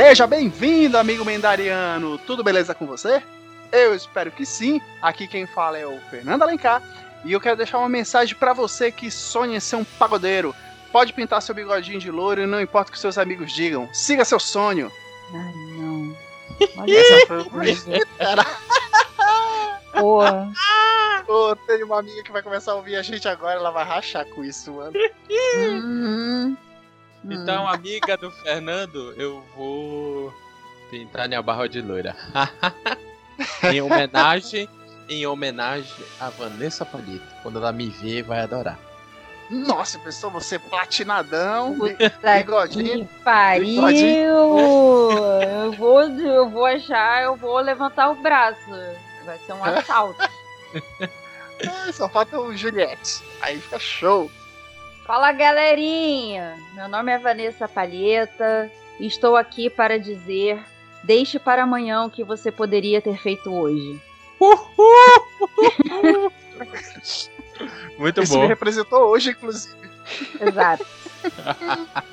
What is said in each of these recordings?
Seja bem-vindo, amigo mendariano! Tudo beleza com você? Eu espero que sim. Aqui quem fala é o Fernando Alencar e eu quero deixar uma mensagem para você que sonha em ser um pagodeiro. Pode pintar seu bigodinho de louro e não importa o que seus amigos digam. Siga seu sonho. Ai, não. Olha essa foi Porra. Pô, tem uma amiga que vai começar a ouvir a gente agora, ela vai rachar com isso, mano. Uhum. Então, amiga do Fernando, eu vou pintar minha barra de loira. em homenagem, em homenagem a Vanessa Palito. Quando ela me ver, vai adorar. Nossa, pessoal, você platinadão, bigodinho. Que pariu! Eu vou, eu vou achar, eu vou levantar o braço. Vai ser um assalto. ah, só falta o Juliette. Aí fica show. Fala galerinha! Meu nome é Vanessa Palheta e estou aqui para dizer: deixe para amanhã o que você poderia ter feito hoje. Muito Isso bom. me representou hoje, inclusive. Exato.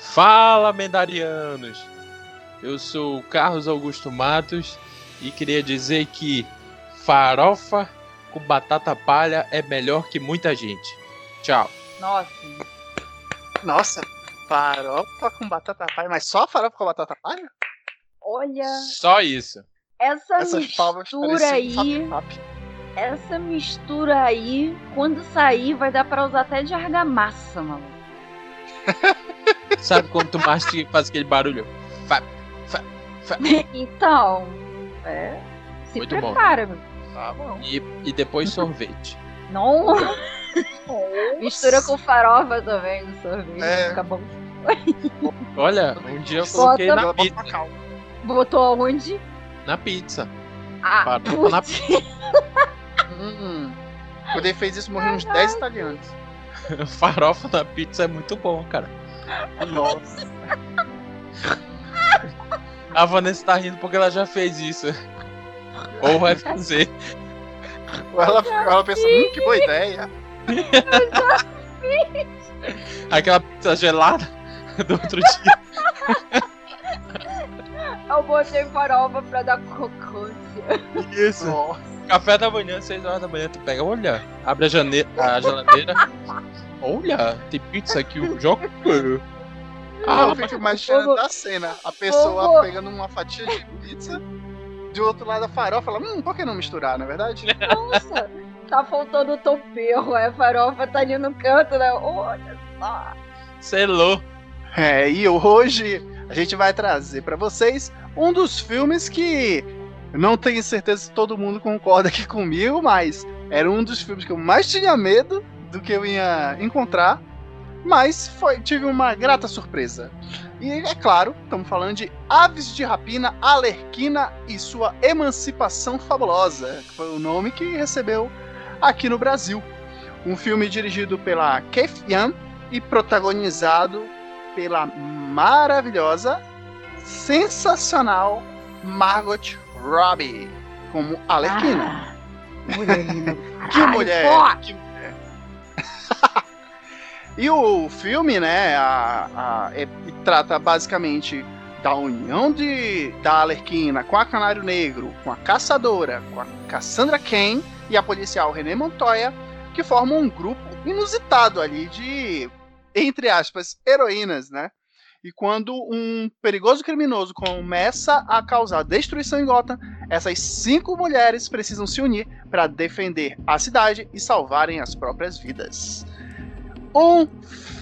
Fala, mendarianos! Eu sou o Carlos Augusto Matos e queria dizer que farofa com batata palha é melhor que muita gente. Tchau. Nossa. Nossa, farofa com batata palha, mas só farofa com batata palha? Olha. Só isso. Essa Essas mistura aí. Essa mistura aí, quando sair, vai dar pra usar até de argamassa, mano. Sabe quando tu mastiga e faz aquele barulho? Fa, fa, fa. então, é. Se Muito prepara, bom. meu. Tá bom. E, e depois sorvete. Não. Mistura com farofa também no sorvete. É. Fica bom. Olha, um dia eu coloquei Bota- na pizza. Botou onde? Na pizza. Ah, Farofa na putz. Hum. Quando ele fez isso, morreram uns 10 italianos. Farofa na pizza é muito bom, cara. Nossa. A Vanessa tá rindo porque ela já fez isso. Ou vai fazer. Ela, ela pensou, hum, que boa ideia. Aquela pizza gelada do outro dia. Eu botei farofa pra dar crocância. Isso. Nossa. Café da manhã, 6 horas da manhã, tu pega, olha, abre a, jane... a geladeira. Olha, tem pizza aqui, o jogo. Ah, eu fico imaginando a cena. A pessoa pegando uma fatia de pizza, do outro lado a farofa, ela, hum, por que não misturar, não é verdade? Nossa, tá faltando o topeiro. A farofa tá ali no canto, né? Olha só. selou. É, e hoje a gente vai trazer pra vocês um dos filmes que não tenho certeza se todo mundo concorda aqui comigo, mas era um dos filmes que eu mais tinha medo do que eu ia encontrar, mas foi, tive uma grata surpresa. E é claro, estamos falando de Aves de Rapina, Alerquina e sua Emancipação Fabulosa, que foi o nome que recebeu aqui no Brasil. Um filme dirigido pela Keith e protagonizado pela maravilhosa, sensacional Margot Robbie como Alerquina. Ah, mulher linda. que mulher! Que mulher. E o filme, né, a, a- é- trata basicamente da união de, da Alerquina com a Canário Negro, com a Caçadora, com a Cassandra Cain e a policial René Montoya, que formam um grupo inusitado ali de, entre aspas, heroínas, né? E quando um perigoso criminoso começa a causar destruição em Gotham, essas cinco mulheres precisam se unir para defender a cidade e salvarem as próprias vidas. Um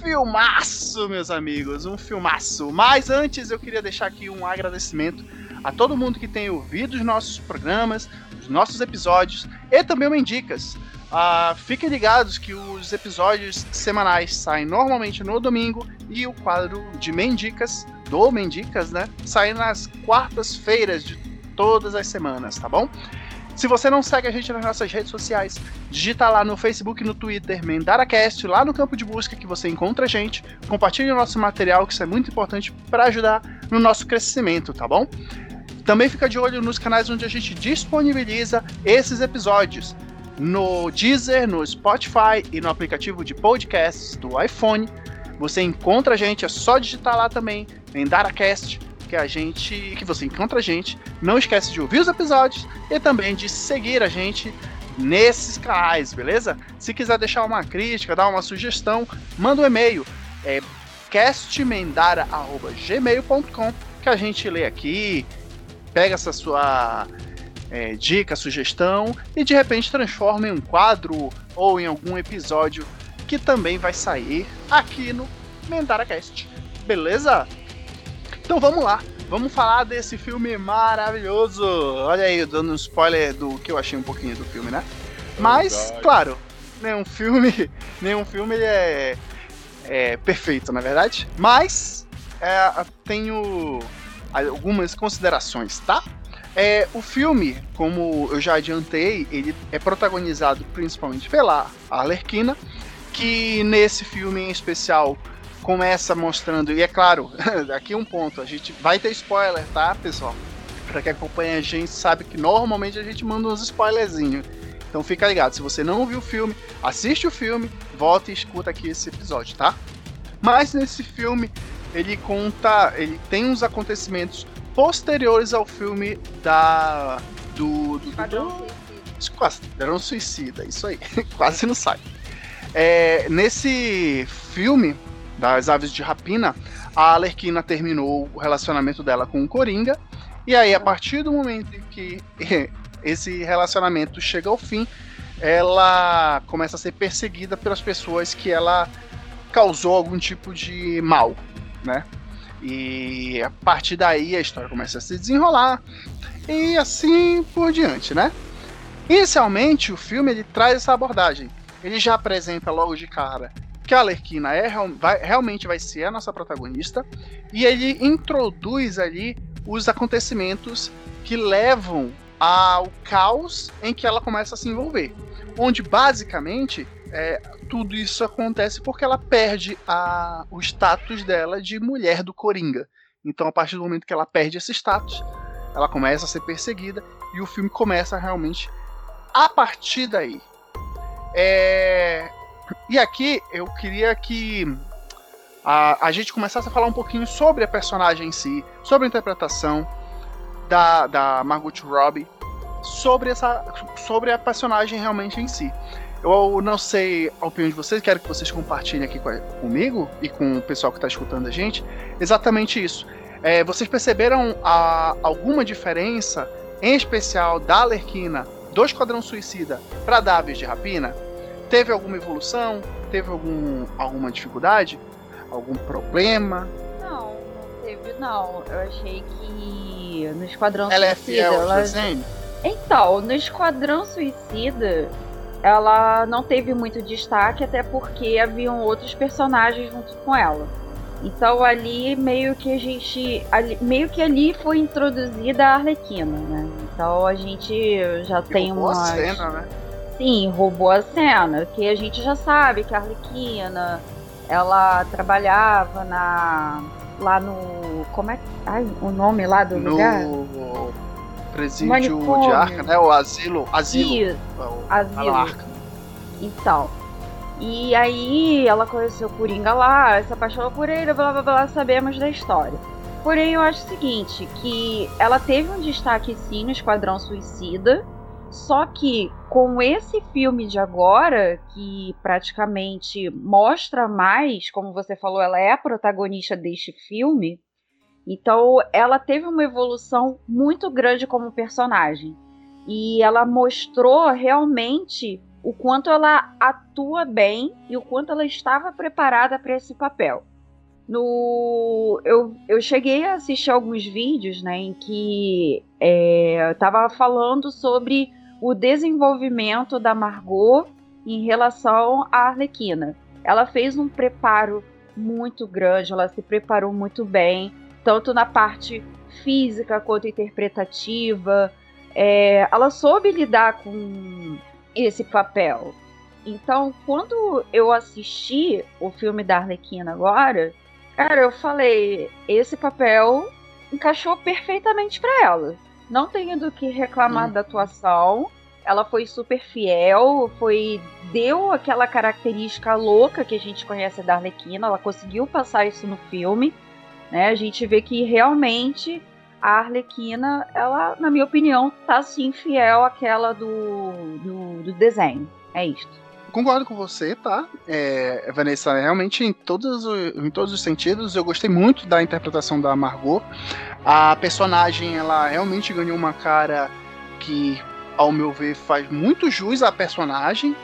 filmaço, meus amigos, um filmaço. Mas antes eu queria deixar aqui um agradecimento a todo mundo que tem ouvido os nossos programas, os nossos episódios e também o Mendicas. Ah, fiquem ligados que os episódios semanais saem normalmente no domingo e o quadro de Mendicas, do Mendicas, né, sai nas quartas-feiras de todas as semanas, tá bom? Se você não segue a gente nas nossas redes sociais, digita lá no Facebook no Twitter MendaraCast, lá no campo de busca que você encontra a gente. Compartilhe o nosso material, que isso é muito importante para ajudar no nosso crescimento, tá bom? Também fica de olho nos canais onde a gente disponibiliza esses episódios. No Deezer, no Spotify e no aplicativo de podcasts do iPhone. Você encontra a gente, é só digitar lá também, DaraCast, que a gente. que você encontra a gente. Não esquece de ouvir os episódios e também de seguir a gente nesses canais, beleza? Se quiser deixar uma crítica, dar uma sugestão, manda um e-mail. É castmendara.gmail.com que a gente lê aqui, pega essa sua é, dica, sugestão e de repente transforma em um quadro ou em algum episódio que também vai sair aqui no MendaraCast. Beleza? Então vamos lá, vamos falar desse filme maravilhoso. Olha aí, dando um spoiler do que eu achei um pouquinho do filme, né? Mas, claro, nenhum filme, nenhum filme é, é perfeito, na é verdade. Mas é, tenho algumas considerações, tá? É, o filme, como eu já adiantei, ele é protagonizado principalmente pela Arlequina, que nesse filme em especial começa mostrando, e é claro, aqui um ponto, a gente vai ter spoiler, tá, pessoal? Pra quem acompanha a gente sabe que normalmente a gente manda uns spoilerzinhos. Então fica ligado, se você não viu o filme, assiste o filme, volta e escuta aqui esse episódio, tá? Mas nesse filme ele conta, ele tem uns acontecimentos posteriores ao filme da do do, Esquadrão do, Suicida, isso aí, quase não sai. É, nesse filme das Aves de Rapina, a Alerquina terminou o relacionamento dela com o Coringa, e aí a partir do momento em que esse relacionamento chega ao fim, ela começa a ser perseguida pelas pessoas que ela causou algum tipo de mal, né? E a partir daí a história começa a se desenrolar e assim por diante, né? Inicialmente o filme ele traz essa abordagem. Ele já apresenta logo de cara que a Alerquina é, vai, realmente vai ser a nossa protagonista e ele introduz ali os acontecimentos que levam ao caos em que ela começa a se envolver. Onde basicamente é, tudo isso acontece porque ela perde a, o status dela de mulher do Coringa. Então, a partir do momento que ela perde esse status, ela começa a ser perseguida e o filme começa realmente a partir daí. É... E aqui eu queria que a, a gente começasse a falar um pouquinho sobre a personagem em si, sobre a interpretação da, da Margot Robbie, sobre, essa, sobre a personagem realmente em si. Eu não sei a opinião de vocês, quero que vocês compartilhem aqui comigo e com o pessoal que está escutando a gente. Exatamente isso. É, vocês perceberam a, alguma diferença, em especial da Alerquina do Esquadrão Suicida para Davis de Rapina? Teve alguma evolução? Teve algum, alguma dificuldade? Algum problema? Não, não teve não. Eu achei que no Esquadrão ela é Suicida. É fiel ela... Então, no Esquadrão Suicida, ela não teve muito destaque, até porque haviam outros personagens junto com ela. Então ali meio que a gente. Ali, meio que ali foi introduzida a Arlequina, né? Então a gente já e tem uma. cena, né? Sim, roubou a cena. Que a gente já sabe que a Arlequina ela trabalhava na. lá no. Como é que. Ai, o nome lá do no... lugar? presídio Manicômio. de Arca, né? O asilo. Asilo. Isso, o, asilo. Arca. Então. E aí ela conheceu o Coringa lá, se apaixonou por ele, blá blá blá, sabemos da história. Porém, eu acho o seguinte, que ela teve um destaque sim no Esquadrão Suicida, só que com esse filme de agora, que praticamente mostra mais, como você falou, ela é a protagonista deste filme, então, ela teve uma evolução muito grande como personagem. E ela mostrou realmente o quanto ela atua bem e o quanto ela estava preparada para esse papel. No, eu, eu cheguei a assistir alguns vídeos né, em que é, estava falando sobre o desenvolvimento da Margot em relação à Arlequina. Ela fez um preparo muito grande, ela se preparou muito bem tanto na parte física quanto interpretativa. É, ela soube lidar com esse papel. Então, quando eu assisti o filme da Arlequina agora, cara, eu falei, esse papel encaixou perfeitamente para ela. Não tenho do que reclamar hum. da atuação. ela foi super fiel, foi deu aquela característica louca que a gente conhece da Arlequina, ela conseguiu passar isso no filme, né? A gente vê que realmente a Arlequina, ela, na minha opinião, tá sim fiel àquela do, do, do desenho. É isto concordo com você, tá? É, Vanessa, realmente em todos, em todos os sentidos, eu gostei muito da interpretação da Margot. A personagem, ela realmente ganhou uma cara que, ao meu ver, faz muito jus à personagem.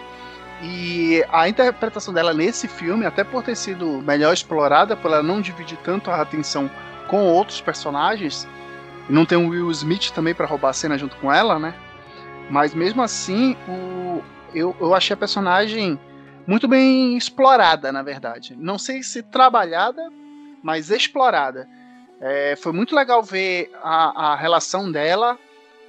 E a interpretação dela nesse filme, até por ter sido melhor explorada, por ela não dividir tanto a atenção com outros personagens, não ter um Will Smith também para roubar a cena junto com ela, né? Mas mesmo assim, o, eu, eu achei a personagem muito bem explorada, na verdade. Não sei se trabalhada, mas explorada. É, foi muito legal ver a, a relação dela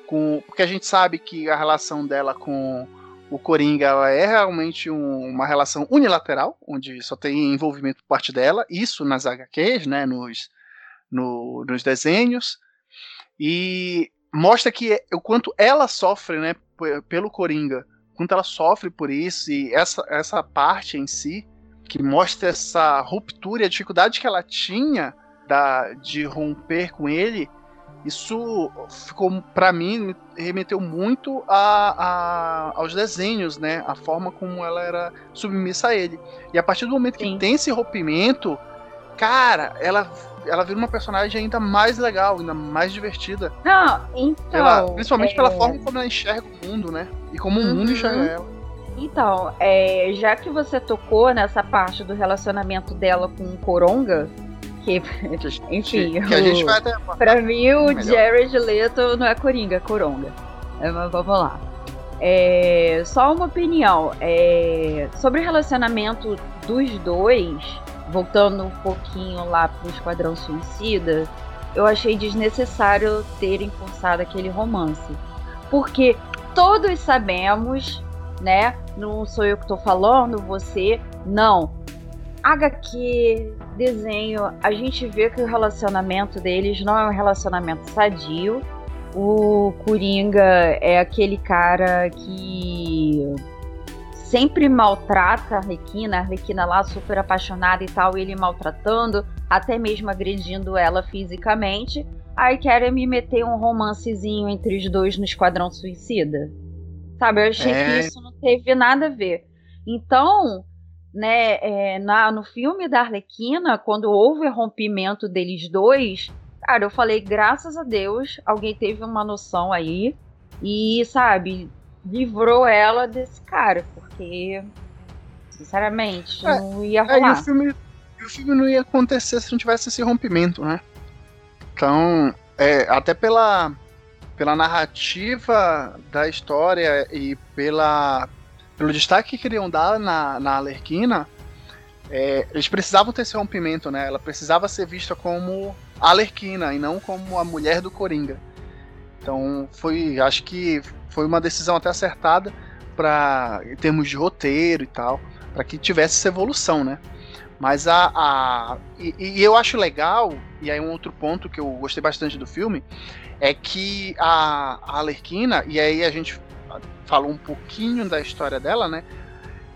com. Porque a gente sabe que a relação dela com o Coringa ela é realmente um, uma relação unilateral, onde só tem envolvimento por parte dela, isso nas HQs, né, nos, no, nos desenhos, e mostra que o quanto ela sofre né, pelo Coringa quanto ela sofre por isso e essa, essa parte em si que mostra essa ruptura e a dificuldade que ela tinha da, de romper com ele, isso ficou para mim remeteu muito a, a, aos desenhos, né? A forma como ela era submissa a ele. E a partir do momento Sim. que tem esse rompimento, cara, ela ela vira uma personagem ainda mais legal, ainda mais divertida. Não, então. Ela, principalmente é... pela forma como ela enxerga o mundo, né? E como o mundo uhum. enxerga ela. Então, é, já que você tocou nessa parte do relacionamento dela com o Coronga, que, enfim, que, que a gente vai até pra mim o melhor. Jared Leto não é Coringa, é Coronga. É, mas vamos lá. É, só uma opinião. É, sobre o relacionamento dos dois, voltando um pouquinho lá pro Esquadrão Suicida, eu achei desnecessário terem forçado aquele romance. Porque todos sabemos, né? Não sou eu que tô falando, você. Não. HQ, desenho, a gente vê que o relacionamento deles não é um relacionamento sadio. O Coringa é aquele cara que sempre maltrata a Arlequina, a Arlequina lá super apaixonada e tal, ele maltratando, até mesmo agredindo ela fisicamente. Aí querem me meter um romancezinho entre os dois no Esquadrão Suicida. Sabe, eu achei é... que isso não teve nada a ver. Então, né, é, na, no filme da Arlequina, quando houve o rompimento deles dois, cara, eu falei, graças a Deus, alguém teve uma noção aí. E, sabe, livrou ela desse cara, porque, sinceramente, é, não ia rolar. E o filme, o filme não ia acontecer se não tivesse esse rompimento, né? Então, é, até pela, pela narrativa da história e pela, pelo destaque que queriam dar na, na Alerquina, é, eles precisavam ter esse rompimento, né? Ela precisava ser vista como a Alerquina e não como a mulher do Coringa. Então, foi, acho que foi uma decisão até acertada para em termos de roteiro e tal, para que tivesse essa evolução, né? Mas a, a e, e, eu acho legal e aí um outro ponto que eu gostei bastante do filme é que a, a Alerquina e aí a gente falou um pouquinho da história dela, né?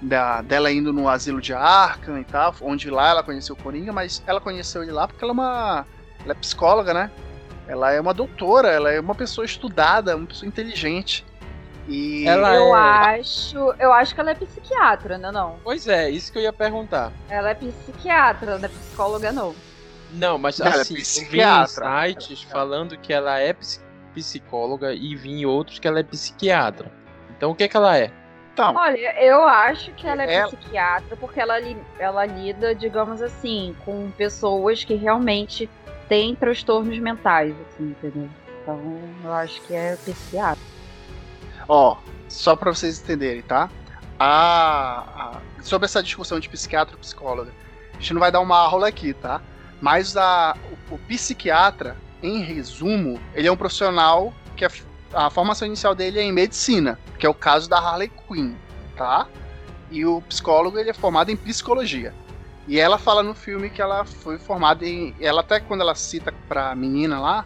Da, dela indo no asilo de Arkham e tal, onde lá ela conheceu o Coringa, mas ela conheceu ele lá porque ela é uma ela é psicóloga, né? Ela é uma doutora, ela é uma pessoa estudada, uma pessoa inteligente. E ela eu é... acho, eu acho que ela é psiquiatra, não é não? Pois é, isso que eu ia perguntar. Ela é psiquiatra, não é psicóloga não. Não, mas ela é assim, é psiquiatra. vi sites falando que ela é psicóloga e vi em outros que ela é psiquiatra. Então o que é que ela é? Então, Olha, eu acho que ela é ela... psiquiatra porque ela, ela lida, digamos assim, com pessoas que realmente têm transtornos mentais, assim, entendeu? Então eu acho que é psiquiatra. Ó, só para vocês entenderem, tá? A, a, sobre essa discussão de psiquiatra e psicóloga, a gente não vai dar uma aula aqui, tá? Mas a, o, o psiquiatra, em resumo, ele é um profissional que a, a formação inicial dele é em medicina, que é o caso da Harley Quinn, tá? E o psicólogo ele é formado em psicologia. E ela fala no filme que ela foi formada em. Ela até quando ela cita pra menina lá,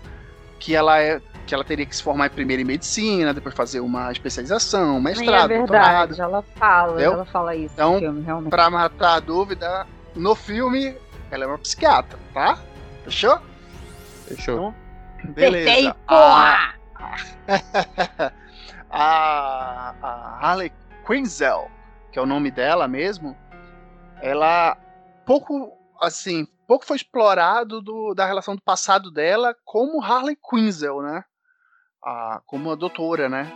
que ela é que ela teria que se formar primeiro em medicina, depois fazer uma especialização, mestrado, é verdade, doutorado. ela fala, entendeu? ela fala isso então, no filme, realmente. Pra matar a dúvida, no filme, ela é uma psiquiatra, tá? Fechou? Fechou. Então, beleza. Acertei, porra! A, a Harley Quinzel, que é o nome dela mesmo, ela pouco assim, pouco foi explorado do, da relação do passado dela como Harley Quinzel, né? A, como a doutora, né?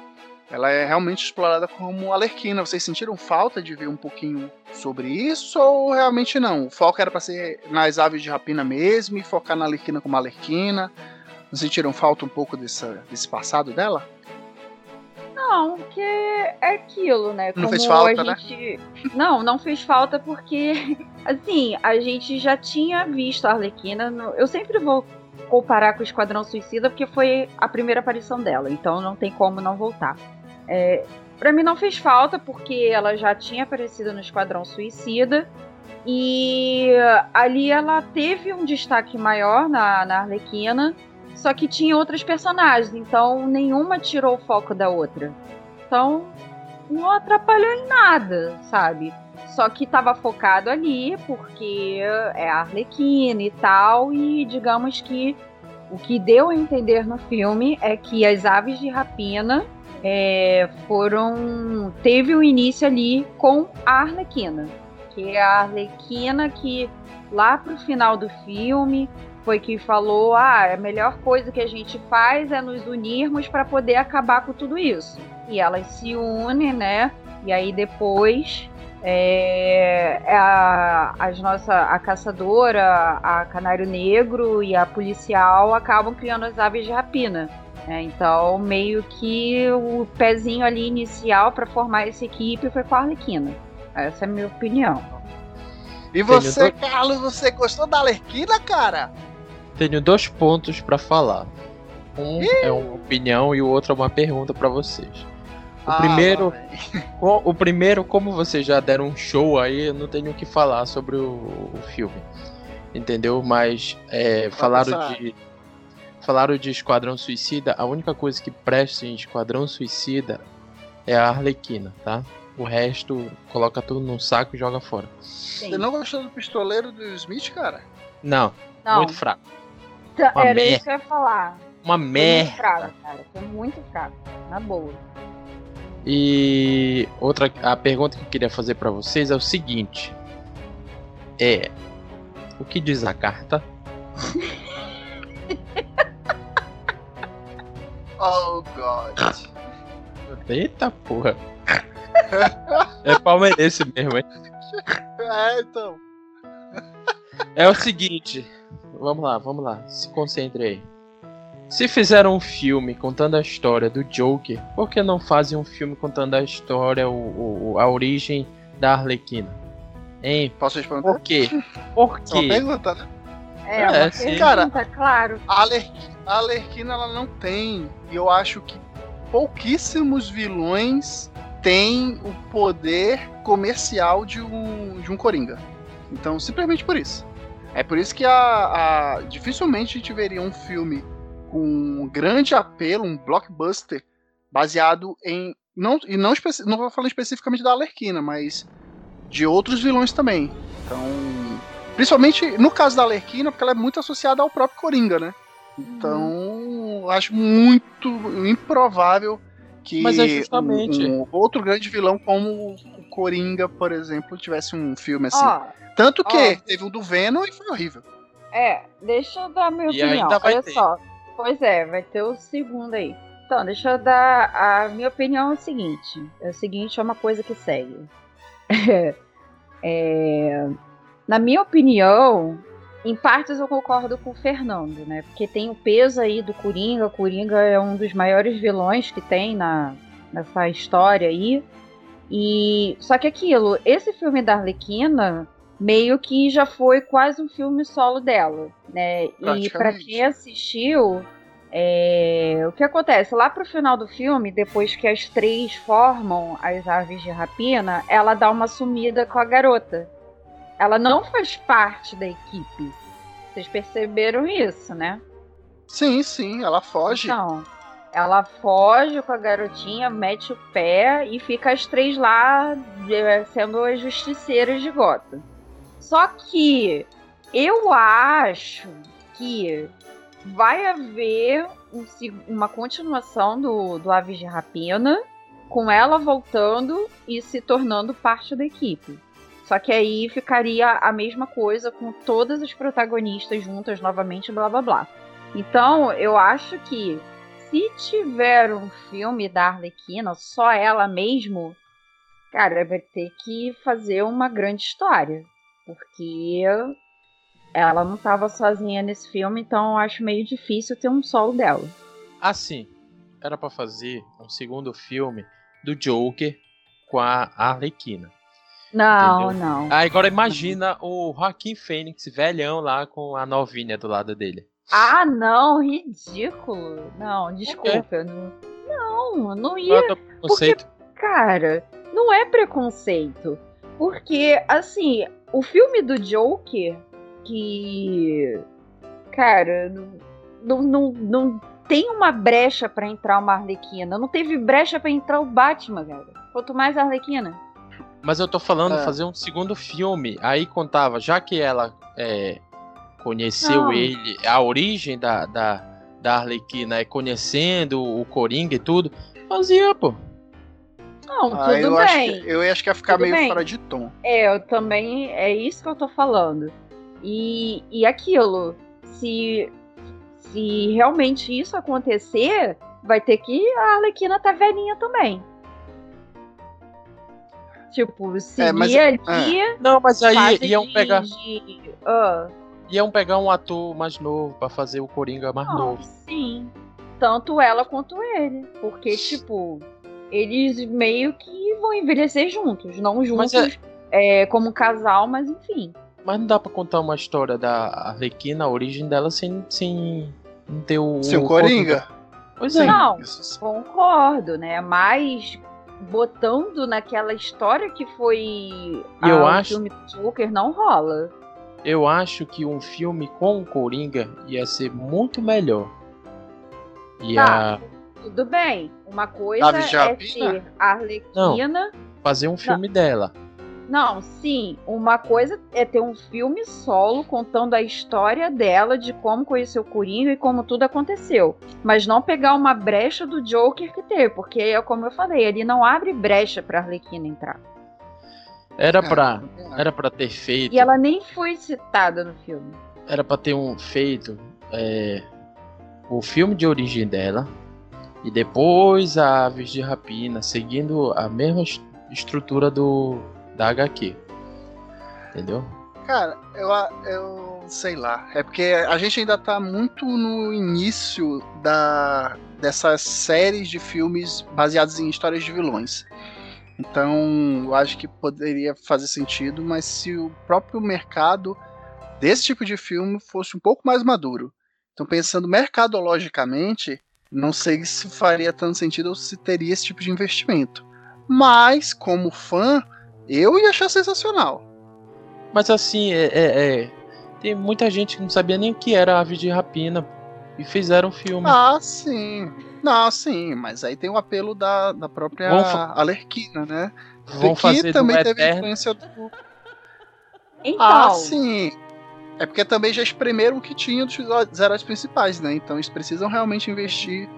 Ela é realmente explorada como Alerquina. Vocês sentiram falta de ver um pouquinho sobre isso ou realmente não? O foco era para ser nas aves de rapina mesmo e focar na Alerquina como Alerquina? Não sentiram falta um pouco dessa, desse passado dela? Não, porque é aquilo, né? Como não fez falta, né? gente... né? Não, não fez falta porque, assim, a gente já tinha visto a Arlequina. No... Eu sempre vou comparar com o Esquadrão Suicida porque foi a primeira aparição dela, então não tem como não voltar. É, para mim não fez falta porque ela já tinha aparecido no Esquadrão Suicida e ali ela teve um destaque maior na, na Arlequina só que tinha outras personagens, então nenhuma tirou o foco da outra. Então não atrapalhou em nada, sabe? Só que estava focado ali porque é a Arlequina e tal, e digamos que o que deu a entender no filme é que as aves de rapina é, foram. teve o um início ali com a Arlequina. Que é a Arlequina que lá pro final do filme foi que falou: ah, a melhor coisa que a gente faz é nos unirmos para poder acabar com tudo isso. E elas se unem, né? E aí depois é, é a, as nossa, a caçadora, a canário negro e a policial acabam criando as aves de rapina. Né? Então, meio que o pezinho ali inicial para formar essa equipe foi com a Arlequina. Essa é a minha opinião. E você, Carlos, você gostou da Arlequina, cara? Tenho dois pontos para falar. Um Ih! é uma opinião e o outro é uma pergunta para vocês. O ah, primeiro, o primeiro, como vocês já deram um show aí, eu não tenho o que falar sobre o, o filme, entendeu? Mas é, falaram de falaram de Esquadrão Suicida. A única coisa que presta em Esquadrão Suicida é a Arlequina, tá? O resto coloca tudo num saco e joga fora. Sim. Você não gostou do pistoleiro do Smith, cara? Não, não. muito fraco. Então, uma era isso que eu ia falar. Uma foi merda. Muito fraco, cara. Foi muito fraco. Na boa. E outra a pergunta que eu queria fazer para vocês é o seguinte: é o que diz a carta? oh God. Eita porra. é palmeirense mesmo, hein? É, então. É o seguinte, vamos lá, vamos lá, se concentre aí. Se fizeram um filme contando a história do Joker, por que não fazem um filme contando a história, o, o a origem da Arlequina? Hein? Posso responder? Por quê? Por quê? É uma pergunta, né? É, é uma sim. pergunta, Cara, claro. A, a Arlequina, ela não tem, e eu acho que pouquíssimos vilões têm o poder comercial de um, de um Coringa. Então, simplesmente por isso. É por isso que a, a, dificilmente a gente veria um filme um grande apelo, um blockbuster, baseado em. Não, e não, não vou falar especificamente da Alerquina, mas de outros vilões também. Então. Principalmente no caso da Alerquina, porque ela é muito associada ao próprio Coringa, né? Então, uhum. acho muito improvável que Mas é justamente... um, um outro grande vilão como o Coringa, por exemplo, tivesse um filme assim. Oh tanto que Ó, teve um do Venom e foi horrível. É, deixa eu dar minha e opinião. Olha ter. só. Pois é, vai ter o segundo aí. Então, deixa eu dar. A minha opinião é o seguinte: é o seguinte, é uma coisa que segue. é, na minha opinião, em partes eu concordo com o Fernando, né? Porque tem o peso aí do Coringa. O Coringa é um dos maiores vilões que tem na, nessa história aí. E só que aquilo, esse filme da Arlequina, meio que já foi quase um filme solo dela, né? E para quem assistiu, é... o que acontece? Lá pro final do filme, depois que as três formam as aves de rapina, ela dá uma sumida com a garota. Ela não faz parte da equipe. Vocês perceberam isso, né? Sim, sim, ela foge. Então, ela foge com a garotinha, mete o pé e fica as três lá é, sendo as justiceiras de Gotham. Só que eu acho que vai haver um, uma continuação do, do Aves de Rapina, com ela voltando e se tornando parte da equipe. Só que aí ficaria a mesma coisa com todas as protagonistas juntas novamente, blá blá blá. Então, eu acho que se tiver um filme da Arlequina, só ela mesmo, cara, vai ter que fazer uma grande história. Porque ela não estava sozinha nesse filme, então eu acho meio difícil ter um solo dela. Assim, era para fazer um segundo filme do Joker com a Arlequina. Não, entendeu? não. Ah, agora imagina o Joaquim Fênix, velhão lá com a novinha do lado dele. Ah, não, ridículo. Não, desculpa. Não, não, não ia. É porque, cara, não é preconceito. Porque, assim, o filme do Joker que. Cara, não, não, não tem uma brecha para entrar uma Arlequina. Não teve brecha para entrar o Batman, cara. Quanto mais a Arlequina. Mas eu tô falando é. fazer um segundo filme. Aí contava, já que ela é, conheceu não. ele, a origem da, da, da Arlequina é conhecendo o Coringa e tudo, fazia, pô. Não, ah, tudo eu bem. Acho que, eu acho que ia ficar tudo meio bem. fora de tom. É, eu também. É isso que eu tô falando. E, e aquilo, se, se realmente isso acontecer, vai ter que a Arlequina tá velhinha também. Tipo, seguir é, mas, ali. É. Não, mas aí iam de, pegar. De, uh. Iam pegar um ator mais novo para fazer o Coringa mais Não, novo. Sim. Tanto ela quanto ele. Porque, tipo, eles meio que vão envelhecer juntos. Não juntos é... É, como casal, mas enfim. Mas não dá pra contar uma história da Arlequina, a origem dela, sem, sem ter o. Sem o Coringa? Pois é. Não, concordo, né? Mas botando naquela história que foi eu a, acho... o filme do Joker não rola. Eu acho que um filme com o Coringa ia ser muito melhor. Ia... Tá, tudo bem. Uma coisa é ser a Arlequina. Não, fazer um filme não. dela. Não, sim. Uma coisa é ter um filme solo contando a história dela, de como conheceu o Coringa e como tudo aconteceu. Mas não pegar uma brecha do Joker que teve, porque é como eu falei, ele não abre brecha pra Arlequina entrar. Era pra, era pra ter feito. E ela nem foi citada no filme. Era pra ter um feito é, o filme de origem dela e depois a Aves de Rapina, seguindo a mesma estrutura do, da HQ. Entendeu? Cara, eu, eu sei lá. É porque a gente ainda tá muito no início da, dessas séries de filmes baseados em histórias de vilões. Então, eu acho que poderia fazer sentido, mas se o próprio mercado desse tipo de filme fosse um pouco mais maduro. Então, pensando mercadologicamente, não sei se faria tanto sentido ou se teria esse tipo de investimento. Mas, como fã, eu ia achar sensacional. Mas assim, é, é, é, tem muita gente que não sabia nem o que era ave de rapina e fizeram filme. Ah, sim. Não, sim, mas aí tem o apelo da, da própria Alerquina, né? Vão fazer também teve Eterno. influência do. Então. Ah, sim. É porque também já espremeram o que tinha dos heróis principais, né? Então eles precisam realmente investir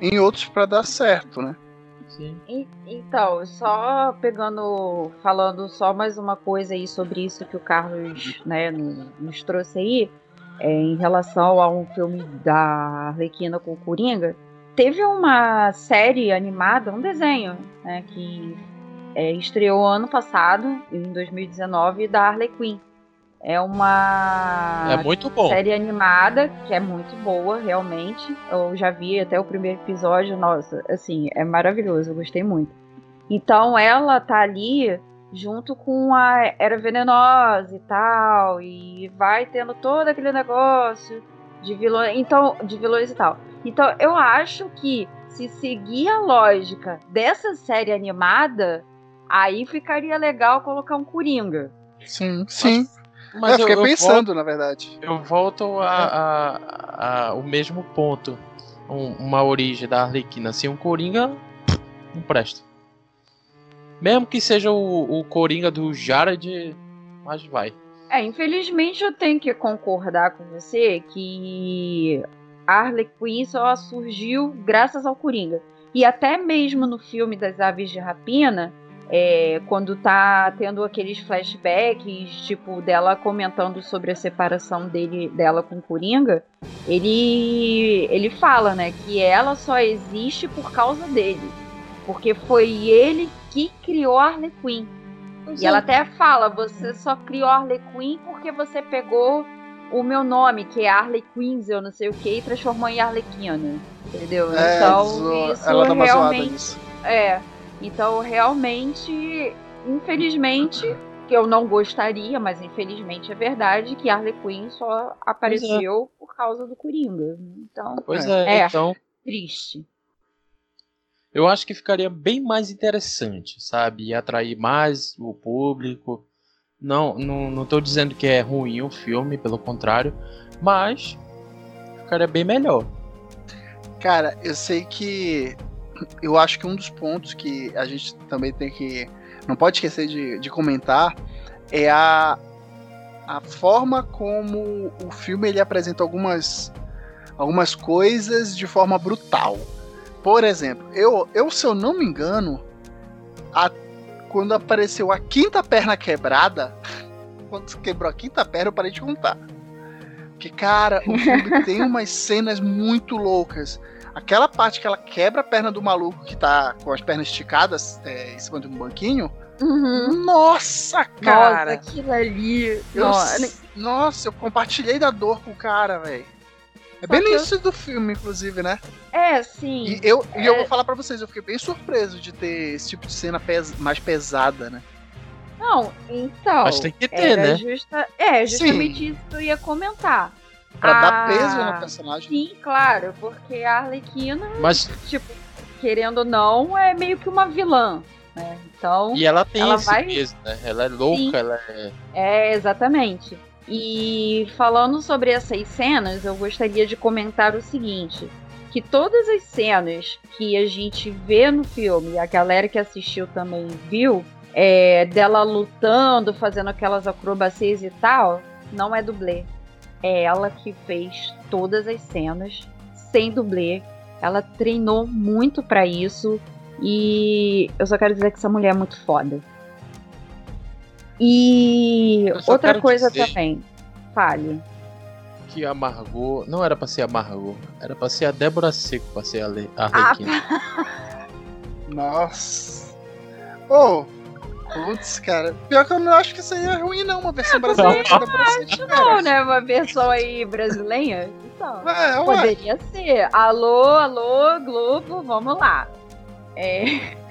em outros para dar certo, né? Sim. E, então, só pegando, falando só mais uma coisa aí sobre isso que o Carlos né, nos trouxe aí, é, em relação a um filme da Arlequina com o Coringa, teve uma série animada, um desenho, né, que é, estreou ano passado, em 2019, da Harley Quinn. É uma é muito bom. série animada que é muito boa, realmente. Eu já vi até o primeiro episódio, nossa, assim, é maravilhoso, eu gostei muito. Então ela tá ali junto com a Era Venenosa e tal, e vai tendo todo aquele negócio de vilões, então, de vilões e tal. Então eu acho que se seguir a lógica dessa série animada, aí ficaria legal colocar um Coringa. Sim, sim. Mas eu, eu fiquei eu pensando, volto, na verdade. Eu volto a, a, a o mesmo ponto. Um, uma origem da Arlequina. Assim, um Coringa não presta. Mesmo que seja o, o Coringa do Jared, mas vai. É, infelizmente eu tenho que concordar com você que Harley Quinn só surgiu graças ao Coringa. E até mesmo no filme das Aves de Rapina, é, quando tá tendo aqueles flashbacks, tipo, dela comentando sobre a separação dele, dela com o Coringa, ele, ele fala, né, que ela só existe por causa dele. Porque foi ele que criou a Harley Quinn. E ela até fala, você só criou a Harley Quinn porque você pegou o meu nome, que é Harley Quinzel, não sei o que, e transformou em Arlequina. Entendeu? É, então, isso ela dá realmente. É. Então, realmente, infelizmente, que eu não gostaria, mas infelizmente é verdade que Harley Quinn só é. apareceu é. por causa do Coringa. Então, pois é, é então. Triste. Eu acho que ficaria bem mais interessante, sabe? E atrair mais o público. Não, não, não tô dizendo que é ruim o filme, pelo contrário, mas ficaria bem melhor. Cara, eu sei que eu acho que um dos pontos que a gente também tem que não pode esquecer de, de comentar é a, a forma como o filme ele apresenta algumas algumas coisas de forma brutal. Por exemplo, eu, eu se eu não me engano, a quando apareceu a quinta perna quebrada, quando quebrou a quinta perna, eu parei de contar. Porque, cara, o filme tem umas cenas muito loucas. Aquela parte que ela quebra a perna do maluco que tá com as pernas esticadas é, em cima de um banquinho. Uhum. Nossa, cara! Nossa, aquilo ali. Eu, nossa. nossa, eu compartilhei da dor com o cara, velho. É bem no início eu... do filme, inclusive, né? É, sim. E eu, é... e eu vou falar para vocês, eu fiquei bem surpreso de ter esse tipo de cena pes mais pesada, né? Não, então. Mas tem que ter, né? Justa... É, justamente sim. isso que eu ia comentar. Pra dar peso no personagem. Sim, claro, porque a Arlequina, Mas... tipo, querendo ou não, é meio que uma vilã. Né? Então, e ela tem ela esse vai... peso, né? Ela é louca, sim. ela é. É, exatamente. E falando sobre essas cenas, eu gostaria de comentar o seguinte: que todas as cenas que a gente vê no filme, e a galera que assistiu também viu, é, dela lutando, fazendo aquelas acrobacias e tal, não é dublê. É ela que fez todas as cenas sem dublê. Ela treinou muito para isso e eu só quero dizer que essa mulher é muito foda. E outra coisa também, fale. Que amargou. Não era pra ser amargou, era pra ser a Débora Seco, pra ser a, Le... a Arlequina. Ah. Nossa. Oh, Putz, cara. Pior que eu não acho que isso aí é ruim, não. Uma versão brasileira. Não, não não, né? Uma versão aí brasileira. Então, é, poderia ser. Alô, alô, Globo, vamos lá. É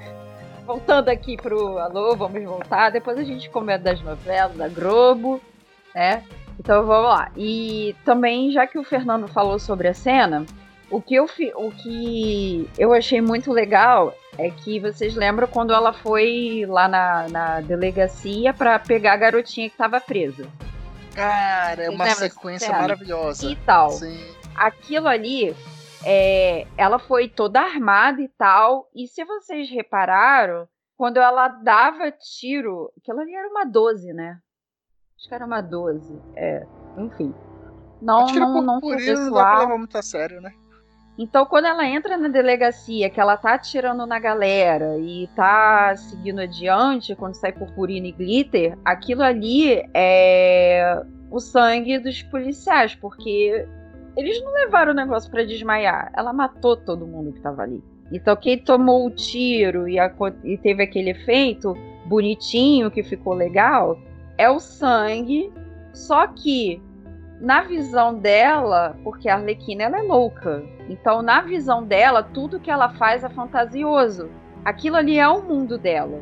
voltando aqui pro Alô, vamos voltar. Depois a gente comenta das novelas da Globo, né? Então vamos lá. E também, já que o Fernando falou sobre a cena, o que eu, o que eu achei muito legal é que vocês lembram quando ela foi lá na, na delegacia para pegar a garotinha que estava presa. Cara, é uma sequência maravilhosa. E tal. Sim. Aquilo ali é, ela foi toda armada e tal. E se vocês repararam, quando ela dava tiro, aquilo ali era uma 12, né? Acho que era uma 12. É, enfim. Não, não, não por isso não dá pra levar muito a sério, né? Então, quando ela entra na delegacia, que ela tá atirando na galera e tá seguindo adiante, quando sai purpurina e glitter, aquilo ali é o sangue dos policiais, porque eles não levaram o negócio para desmaiar. Ela matou todo mundo que tava ali. Então quem tomou o tiro e, a, e, teve aquele efeito bonitinho que ficou legal é o sangue. Só que na visão dela, porque a Arlequina ela é louca. Então na visão dela, tudo que ela faz é fantasioso. Aquilo ali é o mundo dela.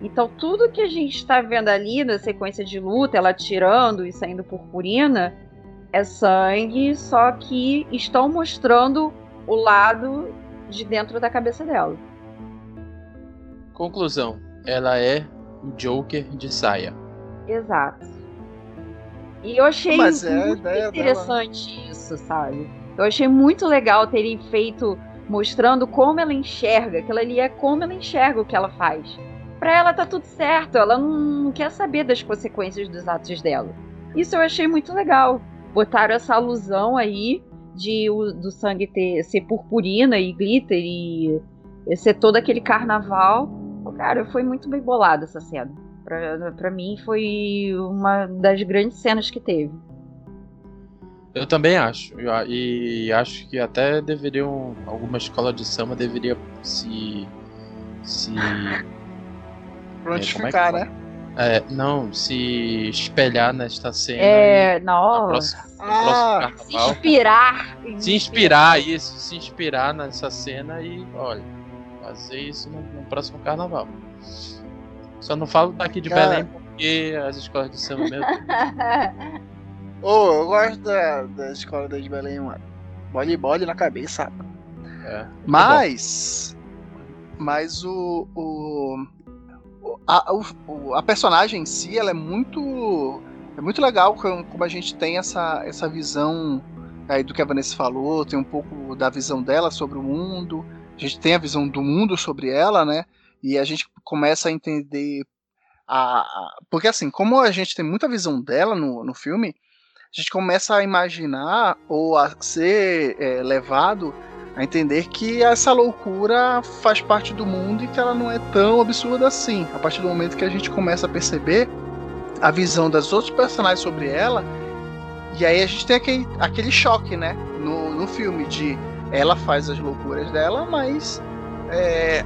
Então tudo que a gente está vendo ali na sequência de luta, ela tirando e saindo purpurina, é sangue, só que estão mostrando o lado de dentro da cabeça dela. Conclusão: ela é o Joker de saia. Exato. E eu achei Mas é muito interessante dela. isso, sabe? Eu achei muito legal terem feito mostrando como ela enxerga, aquilo ali é como ela enxerga o que ela faz. Para ela tá tudo certo, ela não quer saber das consequências dos atos dela. Isso eu achei muito legal. Botaram essa alusão aí de o, do sangue ter, ser purpurina e glitter e, e ser todo aquele carnaval. Cara, foi muito bem bolada essa cena. Pra, pra mim foi uma das grandes cenas que teve. Eu também acho. E acho que até deveriam. Alguma escola de samba deveria se. se. Prontificar, é, é né? É, não, se espelhar nesta cena. É, nossa. ah, se inspirar. Se inspirar, isso, se inspirar nessa cena e, olha, fazer isso no, no próximo carnaval. Só não falo daqui de Cara. Belém porque as escolas de samba mesmo. Ô, oh, eu gosto da, da escola de Belém, mano. Bole bole na cabeça. É, mas. Mas o. o a, o, a personagem em si, ela é muito. É muito legal como a gente tem essa, essa visão aí do que a Vanessa falou, tem um pouco da visão dela sobre o mundo, a gente tem a visão do mundo sobre ela, né? E a gente começa a entender a, a, porque assim, como a gente tem muita visão dela no, no filme, a gente começa a imaginar ou a ser é, levado a entender que essa loucura faz parte do mundo e que ela não é tão absurda assim. A partir do momento que a gente começa a perceber a visão das outros personagens sobre ela, e aí a gente tem aquele, aquele choque, né, no, no filme de ela faz as loucuras dela, mas é,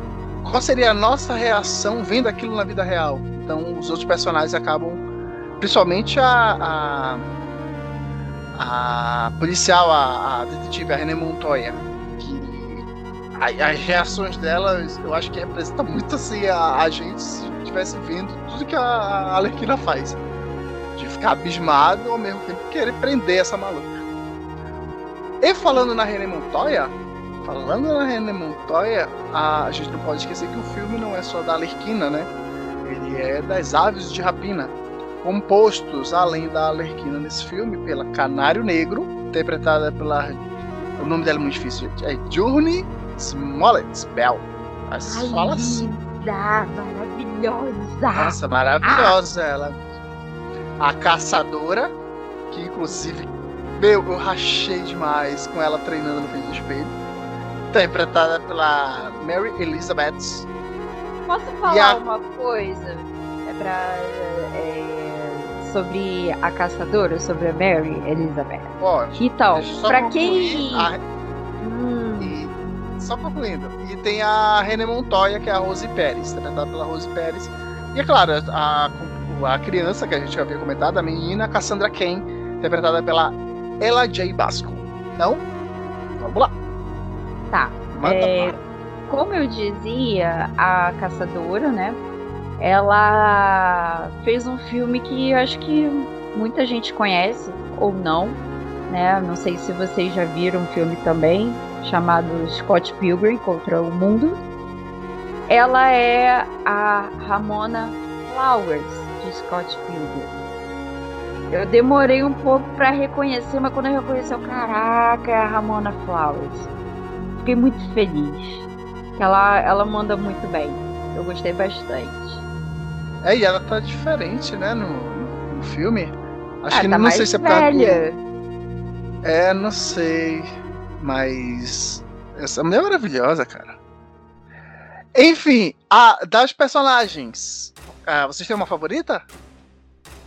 qual seria a nossa reação vendo aquilo na vida real? Então os outros personagens acabam, principalmente a, a a policial, a, a detetive, a René Montoya, que a, as reações dela, eu acho que representa muito assim a, a gente se estivesse vendo tudo que a, a Alerquina faz. De ficar abismado ao mesmo tempo querer prender essa maluca. E falando na René Montoya, falando na René Montoya, a, a gente não pode esquecer que o filme não é só da Alerquina, né? Ele é das aves de rapina compostos, além da Alerquina nesse filme, pela Canário Negro, interpretada pela. O nome dela é muito difícil, gente. É Journey Smollett Bell. Mas Ai, fala assim. Maravilhosa! Nossa, maravilhosa ah. ela. A Caçadora, que inclusive, meu, eu rachei demais com ela treinando no frente do espelho. Interpretada pela Mary Elizabeth. Posso falar a... uma coisa? É pra. É sobre a caçadora, sobre a Mary Elizabeth. Pode. Então, pra quem. A... Hum. E, só concluindo. E tem a René Montoya, que é a Rose Pérez, interpretada pela Rose Pérez. E é claro, a, a criança que a gente havia comentado, a menina Cassandra Cain, interpretada pela Ella J. Basco. Então, vamos lá. Tá. É, como eu dizia, a caçadora, né? ela fez um filme que eu acho que muita gente conhece ou não, né? Não sei se vocês já viram um filme também chamado Scott Pilgrim contra o Mundo. Ela é a Ramona Flowers de Scott Pilgrim. Eu demorei um pouco para reconhecer, mas quando eu reconheci, eu, caraca, é a Ramona Flowers. Fiquei muito feliz. Ela, ela manda muito bem. Eu gostei bastante. É, e ela tá diferente, né, no, no filme. Acho ah, que tá não sei se é velha. É, não sei. Mas. Essa mulher é maravilhosa, cara. Enfim, a, das personagens. Ah, vocês têm uma favorita?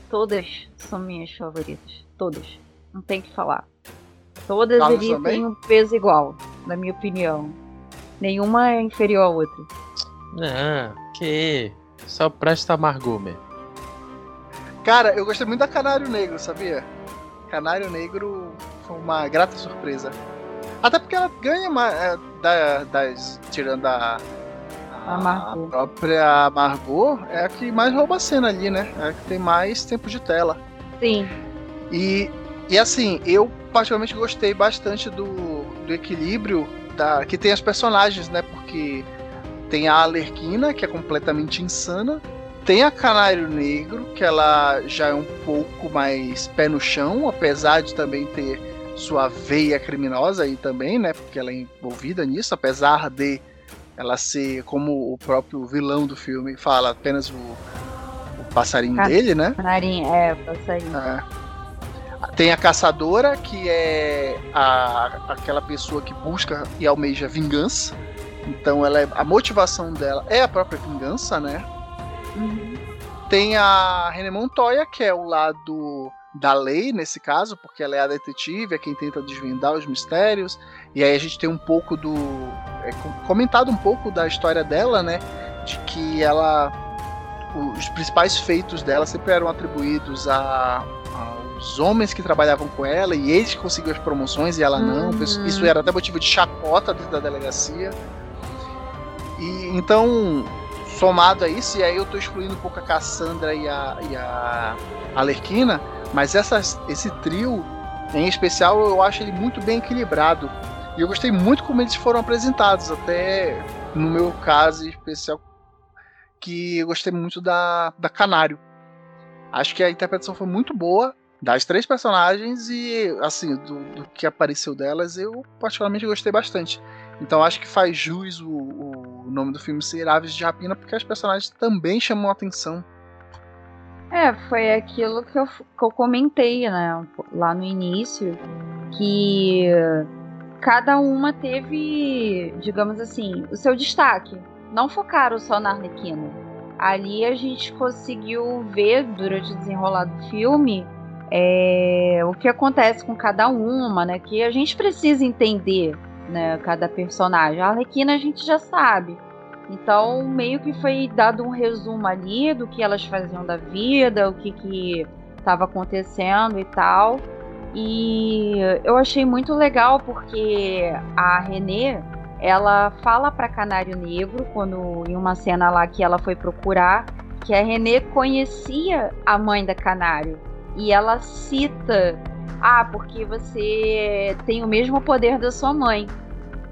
Todas são minhas favoritas. Todas. Não tem que falar. Todas Carlos ali também? têm um peso igual, na minha opinião. Nenhuma é inferior à outra. Ah, que. Só presta amargor mesmo. Cara, eu gostei muito da Canário Negro, sabia? Canário Negro foi uma grata surpresa. Até porque ela ganha mais, é, da, das. Tirando a. A, a própria Margot é a que mais rouba a cena ali, né? É a que tem mais tempo de tela. Sim. E, e assim, eu particularmente gostei bastante do, do equilíbrio da, que tem as personagens, né? Porque tem a Alerquina, que é completamente insana, Tem a Canário Negro, que ela já é um pouco mais pé no chão, apesar de também ter sua veia criminosa aí também, né? Porque ela é envolvida nisso, apesar de ela ser, como o próprio vilão do filme fala, apenas o, o passarinho Ca dele, né? Canarinho, é, o passarinho. É. Tem a caçadora, que é a, aquela pessoa que busca e almeja vingança. Então ela é, a motivação dela é a própria vingança, né? Uhum. Tem a René Montoya, que é o lado da lei nesse caso, porque ela é a detetive, é quem tenta desvendar os mistérios. E aí a gente tem um pouco do. É, comentado um pouco da história dela, né? De que ela. Os principais feitos dela sempre eram atribuídos a, aos homens que trabalhavam com ela e eles conseguiam as promoções e ela não. Uhum. Isso era até motivo de chacota dentro da delegacia. E então somado a isso, e aí eu tô excluindo um pouco a Cassandra e a, e a Alerquina, mas essas, esse trio, em especial, eu acho ele muito bem equilibrado. E eu gostei muito como eles foram apresentados, até no meu caso em especial, que eu gostei muito da, da Canário. Acho que a interpretação foi muito boa das três personagens e, assim, do, do que apareceu delas, eu particularmente gostei bastante. Então acho que faz jus o, o nome do filme ser Aves de Rapina, porque as personagens também chamam a atenção. É, foi aquilo que eu, que eu comentei, né, lá no início, que cada uma teve, digamos assim, o seu destaque. Não focaram só na Arlequina. Ali a gente conseguiu ver, durante o desenrolar do filme, é, o que acontece com cada uma, né? Que a gente precisa entender né, cada personagem. A Arlequina a gente já sabe. Então, meio que foi dado um resumo ali do que elas faziam da vida, o que que estava acontecendo e tal. E eu achei muito legal porque a Renê, ela fala para Canário Negro quando em uma cena lá que ela foi procurar que a Renê conhecia a mãe da Canário e ela cita ah, porque você tem o mesmo poder da sua mãe.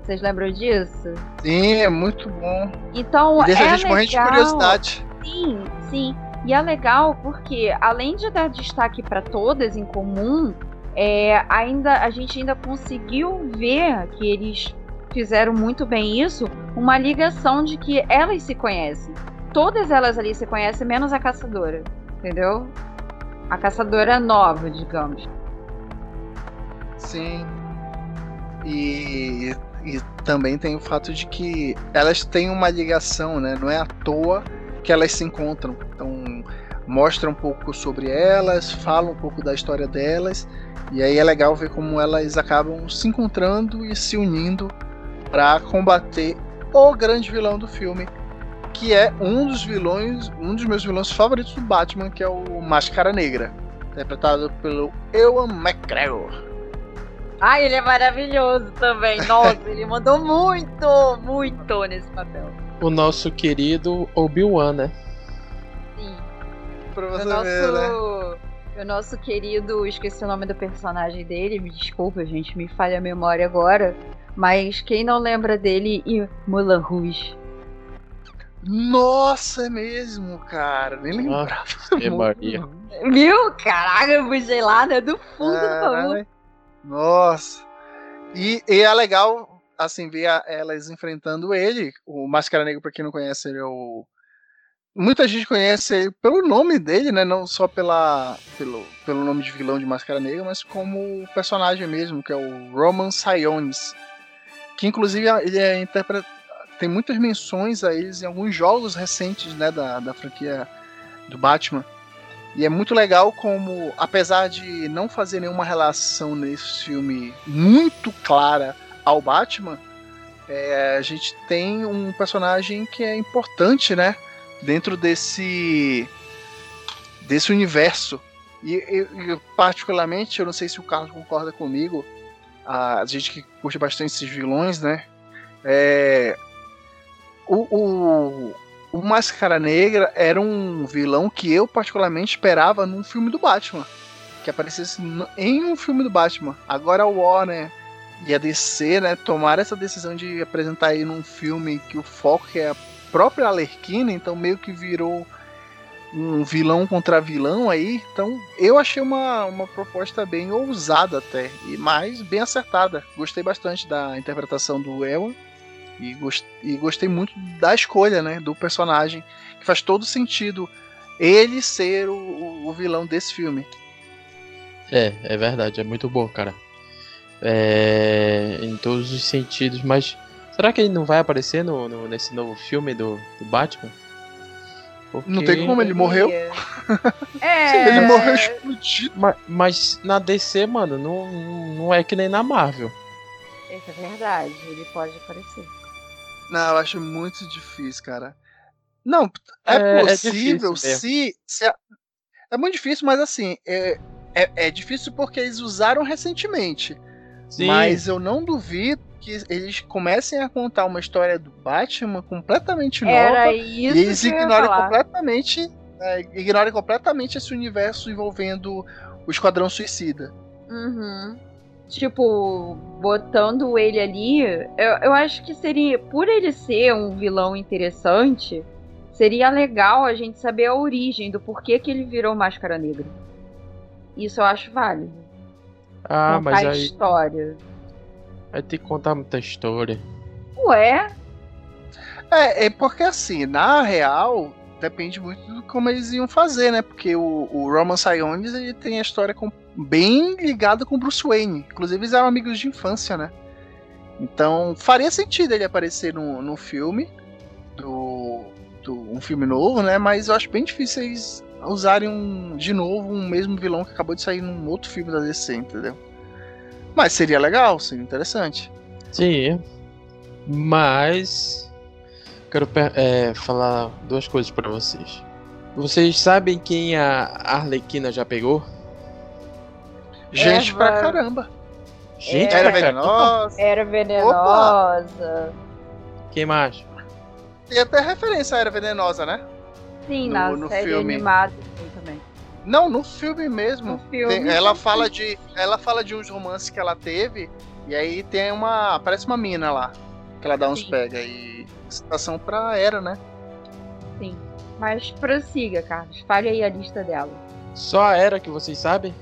Vocês lembram disso? Sim, é muito bom. Então, e deixa é a gente legal. de curiosidade. Sim, sim. E é legal porque, além de dar destaque para todas em comum, é, ainda a gente ainda conseguiu ver que eles fizeram muito bem isso, uma ligação de que elas se conhecem. Todas elas ali se conhecem, menos a caçadora, entendeu? A caçadora nova, digamos. Sim. E, e também tem o fato de que elas têm uma ligação, né? Não é à toa que elas se encontram. Então, mostra um pouco sobre elas, fala um pouco da história delas, e aí é legal ver como elas acabam se encontrando e se unindo para combater o grande vilão do filme, que é um dos vilões, um dos meus vilões favoritos do Batman, que é o Máscara Negra, interpretado pelo Ewan McGregor. Ai, ele é maravilhoso também. Nossa, ele mandou muito, muito nesse papel. O nosso querido Obi-Wan, né? Sim. Pra você o nosso, ver, né? o nosso querido, esqueci o nome do personagem dele, me desculpa, gente, me falha a memória agora. Mas quem não lembra dele e Mulan Rouge? Nossa, é mesmo, cara. Nem lembrava. Ah, Viu? Caraca, eu fui gelada é do fundo do baú. Nossa. E, e é legal, assim, ver a, elas enfrentando ele. O Máscara Negra, pra quem não conhece, ele é o. Muita gente conhece ele pelo nome dele, né? Não só pela, pelo, pelo nome de vilão de Máscara Negra, mas como o personagem mesmo, que é o Roman Sionis. Que inclusive ele é interpretado. Tem muitas menções a eles em alguns jogos recentes né, da, da franquia do Batman. E é muito legal como, apesar de não fazer nenhuma relação nesse filme muito clara ao Batman, é, a gente tem um personagem que é importante, né? Dentro desse desse universo. E particularmente, eu não sei se o Carlos concorda comigo, a gente que curte bastante esses vilões, né? É, o, o, o Máscara Negra era um vilão que eu particularmente esperava num filme do Batman. Que aparecesse em um filme do Batman. Agora o Warner e a DC, né, tomaram essa decisão de apresentar aí num filme que o foco é a própria Alerquina, então meio que virou um vilão contra vilão aí. Então eu achei uma, uma proposta bem ousada até, e mais bem acertada. Gostei bastante da interpretação do Ewan e, gost, e gostei muito da escolha né, do personagem, que faz todo sentido ele ser o, o vilão desse filme. É, é verdade, é muito bom, cara. É, em todos os sentidos, mas será que ele não vai aparecer no, no nesse novo filme do, do Batman? Porque... Não tem como, ele morreu. É. ele morreu explodido. Mas, mas, na DC, mano, não, não é que nem na Marvel. Isso é verdade, ele pode aparecer. Não, eu acho muito difícil, cara. Não, é, é, é possível é se, se. É muito difícil, mas assim, é, é, é difícil porque eles usaram recentemente. Sim. Mas eu não duvido que eles comecem a contar uma história do Batman completamente nova. Era isso e eles ignorem completamente. É, ignorem completamente esse universo envolvendo o Esquadrão Suicida. Uhum. Tipo, botando ele ali, eu, eu acho que seria. Por ele ser um vilão interessante, seria legal a gente saber a origem do porquê que ele virou Máscara Negra. Isso eu acho válido. Ah, Contar mas aí. história. Vai ter que contar muita história. Ué? É, é porque assim, na real, depende muito de como eles iam fazer, né? Porque o, o Roman Sionis ele tem a história com, bem ligada com Bruce Wayne. Inclusive, eles eram amigos de infância, né? Então, faria sentido ele aparecer no, filme, do, do, um filme novo, né? Mas eu acho bem difícil eles usarem um, de novo um mesmo vilão que acabou de sair num outro filme da DC, entendeu? Mas seria legal, seria interessante. Sim. Mas. Quero é, falar duas coisas para vocês. Vocês sabem quem a Arlequina já pegou? Gente Eva... pra caramba. Gente, era venenosa. Era venenosa. Quem mais? Tem até referência à Era Venenosa, né? Sim, no, na no série filme. animada também. Não, no filme mesmo. No filme, tem, ela fala de ela fala de uns romances que ela teve e aí tem uma aparece uma mina lá que ela dá uns Sim. pega e citação pra Era, né? Sim. Mas prossiga, Carlos. Fale aí a lista dela. Só a Era que vocês sabem?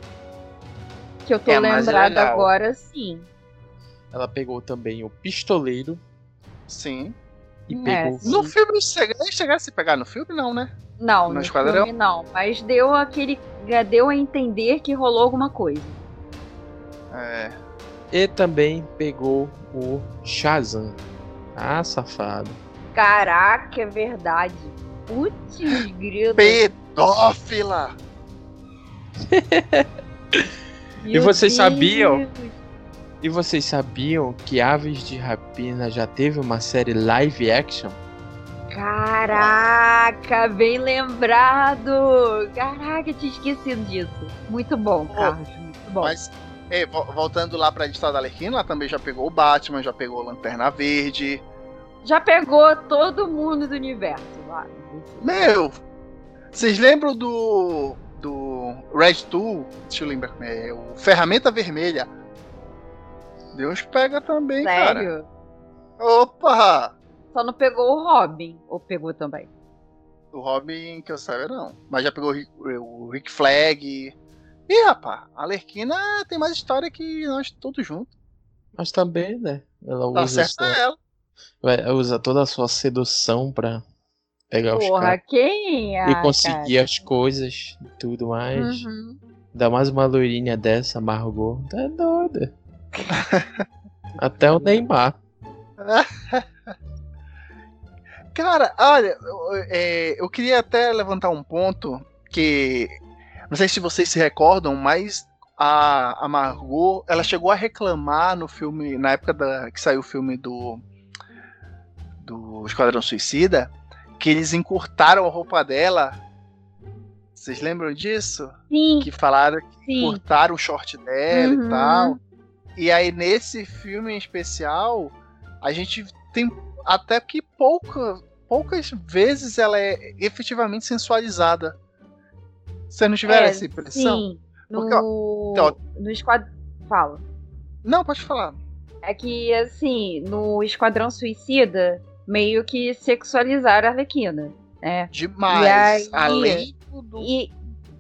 Que eu tô é lembrada agora, sim. Ela pegou também o Pistoleiro. Sim. E é, pegou. No filme, chegaram chegar a se pegar no filme, não, né? Não, no, no esquadrão? filme não. Mas deu aquele. Deu a entender que rolou alguma coisa. É. E também pegou o Shazam. Ah, safado. Caraca, é verdade. Putz, grilo. Pedófila! e vocês Deus. sabiam? E vocês sabiam que Aves de Rapina já teve uma série live action? Caraca, bem lembrado! Caraca, tinha esquecido disso. Muito bom, Carlos, muito bom. Mas, é, voltando lá pra história da Arlequina, ela também já pegou o Batman, já pegou Lanterna Verde. Já pegou todo mundo do universo lá. Meu! Vocês lembram do. do Red Tool? Deixa eu lembrar. É, o Ferramenta Vermelha. Deus pega também, Sério? cara. Opa! Só não pegou o Robin. Ou pegou também? O Robin, que eu saiba, não. Mas já pegou o Rick Flag. Ih, rapaz, a Lerquina tem mais história que nós todos juntos. Mas também, né? Ela tá usa, sua... ela. Ela usa toda a sua sedução pra pegar Porra, os caras. quem é? E conseguir cara? as coisas e tudo mais. Uhum. Dá mais uma loirinha dessa, Margot. Tá doida. Até o Neymar. Cara, olha, eu, é, eu queria até levantar um ponto que não sei se vocês se recordam, mas a, a Margot, ela chegou a reclamar no filme, na época da, que saiu o filme do do Esquadrão Suicida, que eles encurtaram a roupa dela. Vocês lembram disso? Sim. Que falaram que Sim. cortaram o short dela Uhum. e tal. E aí, nesse filme em especial, a gente tem até que pouca, poucas vezes ela é efetivamente sensualizada. Vocês não tiveram É, essa impressão? Sim. No, Porque, ó, então- no Esquadrão. Fala. Não, pode falar. É que, assim, no Esquadrão Suicida, meio que sexualizaram a Arlequina, né? Demais. E aí- Além do, e,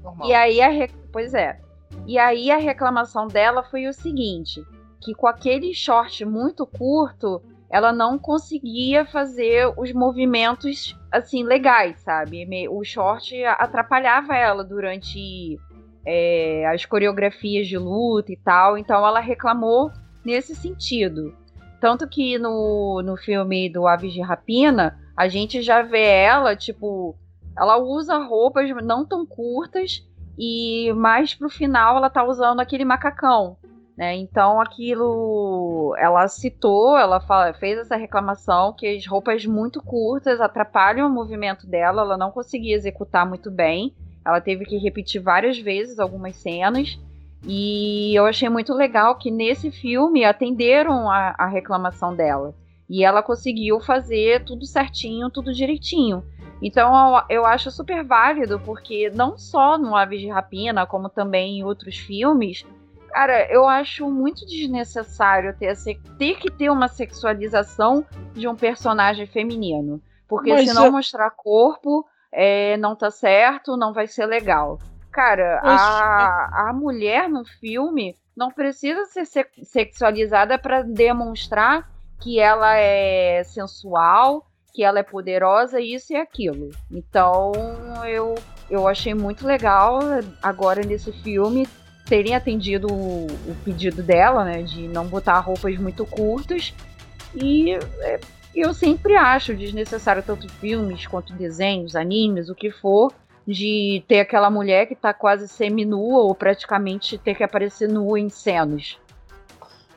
normal. E aí a. Pois é. E aí a reclamação dela foi o seguinte: que com aquele short muito curto, ela não conseguia fazer os movimentos assim legais, sabe? O short atrapalhava ela durante é, as coreografias de luta e tal, então ela reclamou nesse sentido. Tanto que no, no filme do Aves de Rapina, a gente já vê ela, tipo, ela usa roupas não tão curtas e mais pro final ela tá usando aquele macacão. Né? Então aquilo, ela citou, ela fala, fez essa reclamação que as roupas muito curtas atrapalham o movimento dela, ela não conseguia executar muito bem, ela teve que repetir várias vezes algumas cenas. E eu achei muito legal que nesse filme atenderam a, a reclamação dela. E ela conseguiu fazer tudo certinho, tudo direitinho. Então eu, eu acho super válido, porque não só no Aves de Rapina, como também em outros filmes, Cara, eu acho muito desnecessário ter, ter que ter uma sexualização de um personagem feminino. Porque Mas se não eu... mostrar corpo, é, não tá certo, não vai ser legal. Cara, a, a mulher no filme não precisa ser sexualizada para demonstrar que ela é sensual, que ela é poderosa, isso e aquilo. Então eu, eu achei muito legal agora nesse filme terem atendido o, o, pedido dela, né, de não botar roupas muito curtas. E é, eu sempre acho desnecessário tanto filmes quanto desenhos, animes, o que for, de ter aquela mulher que tá quase semi-nua ou praticamente ter que aparecer nua em cenas.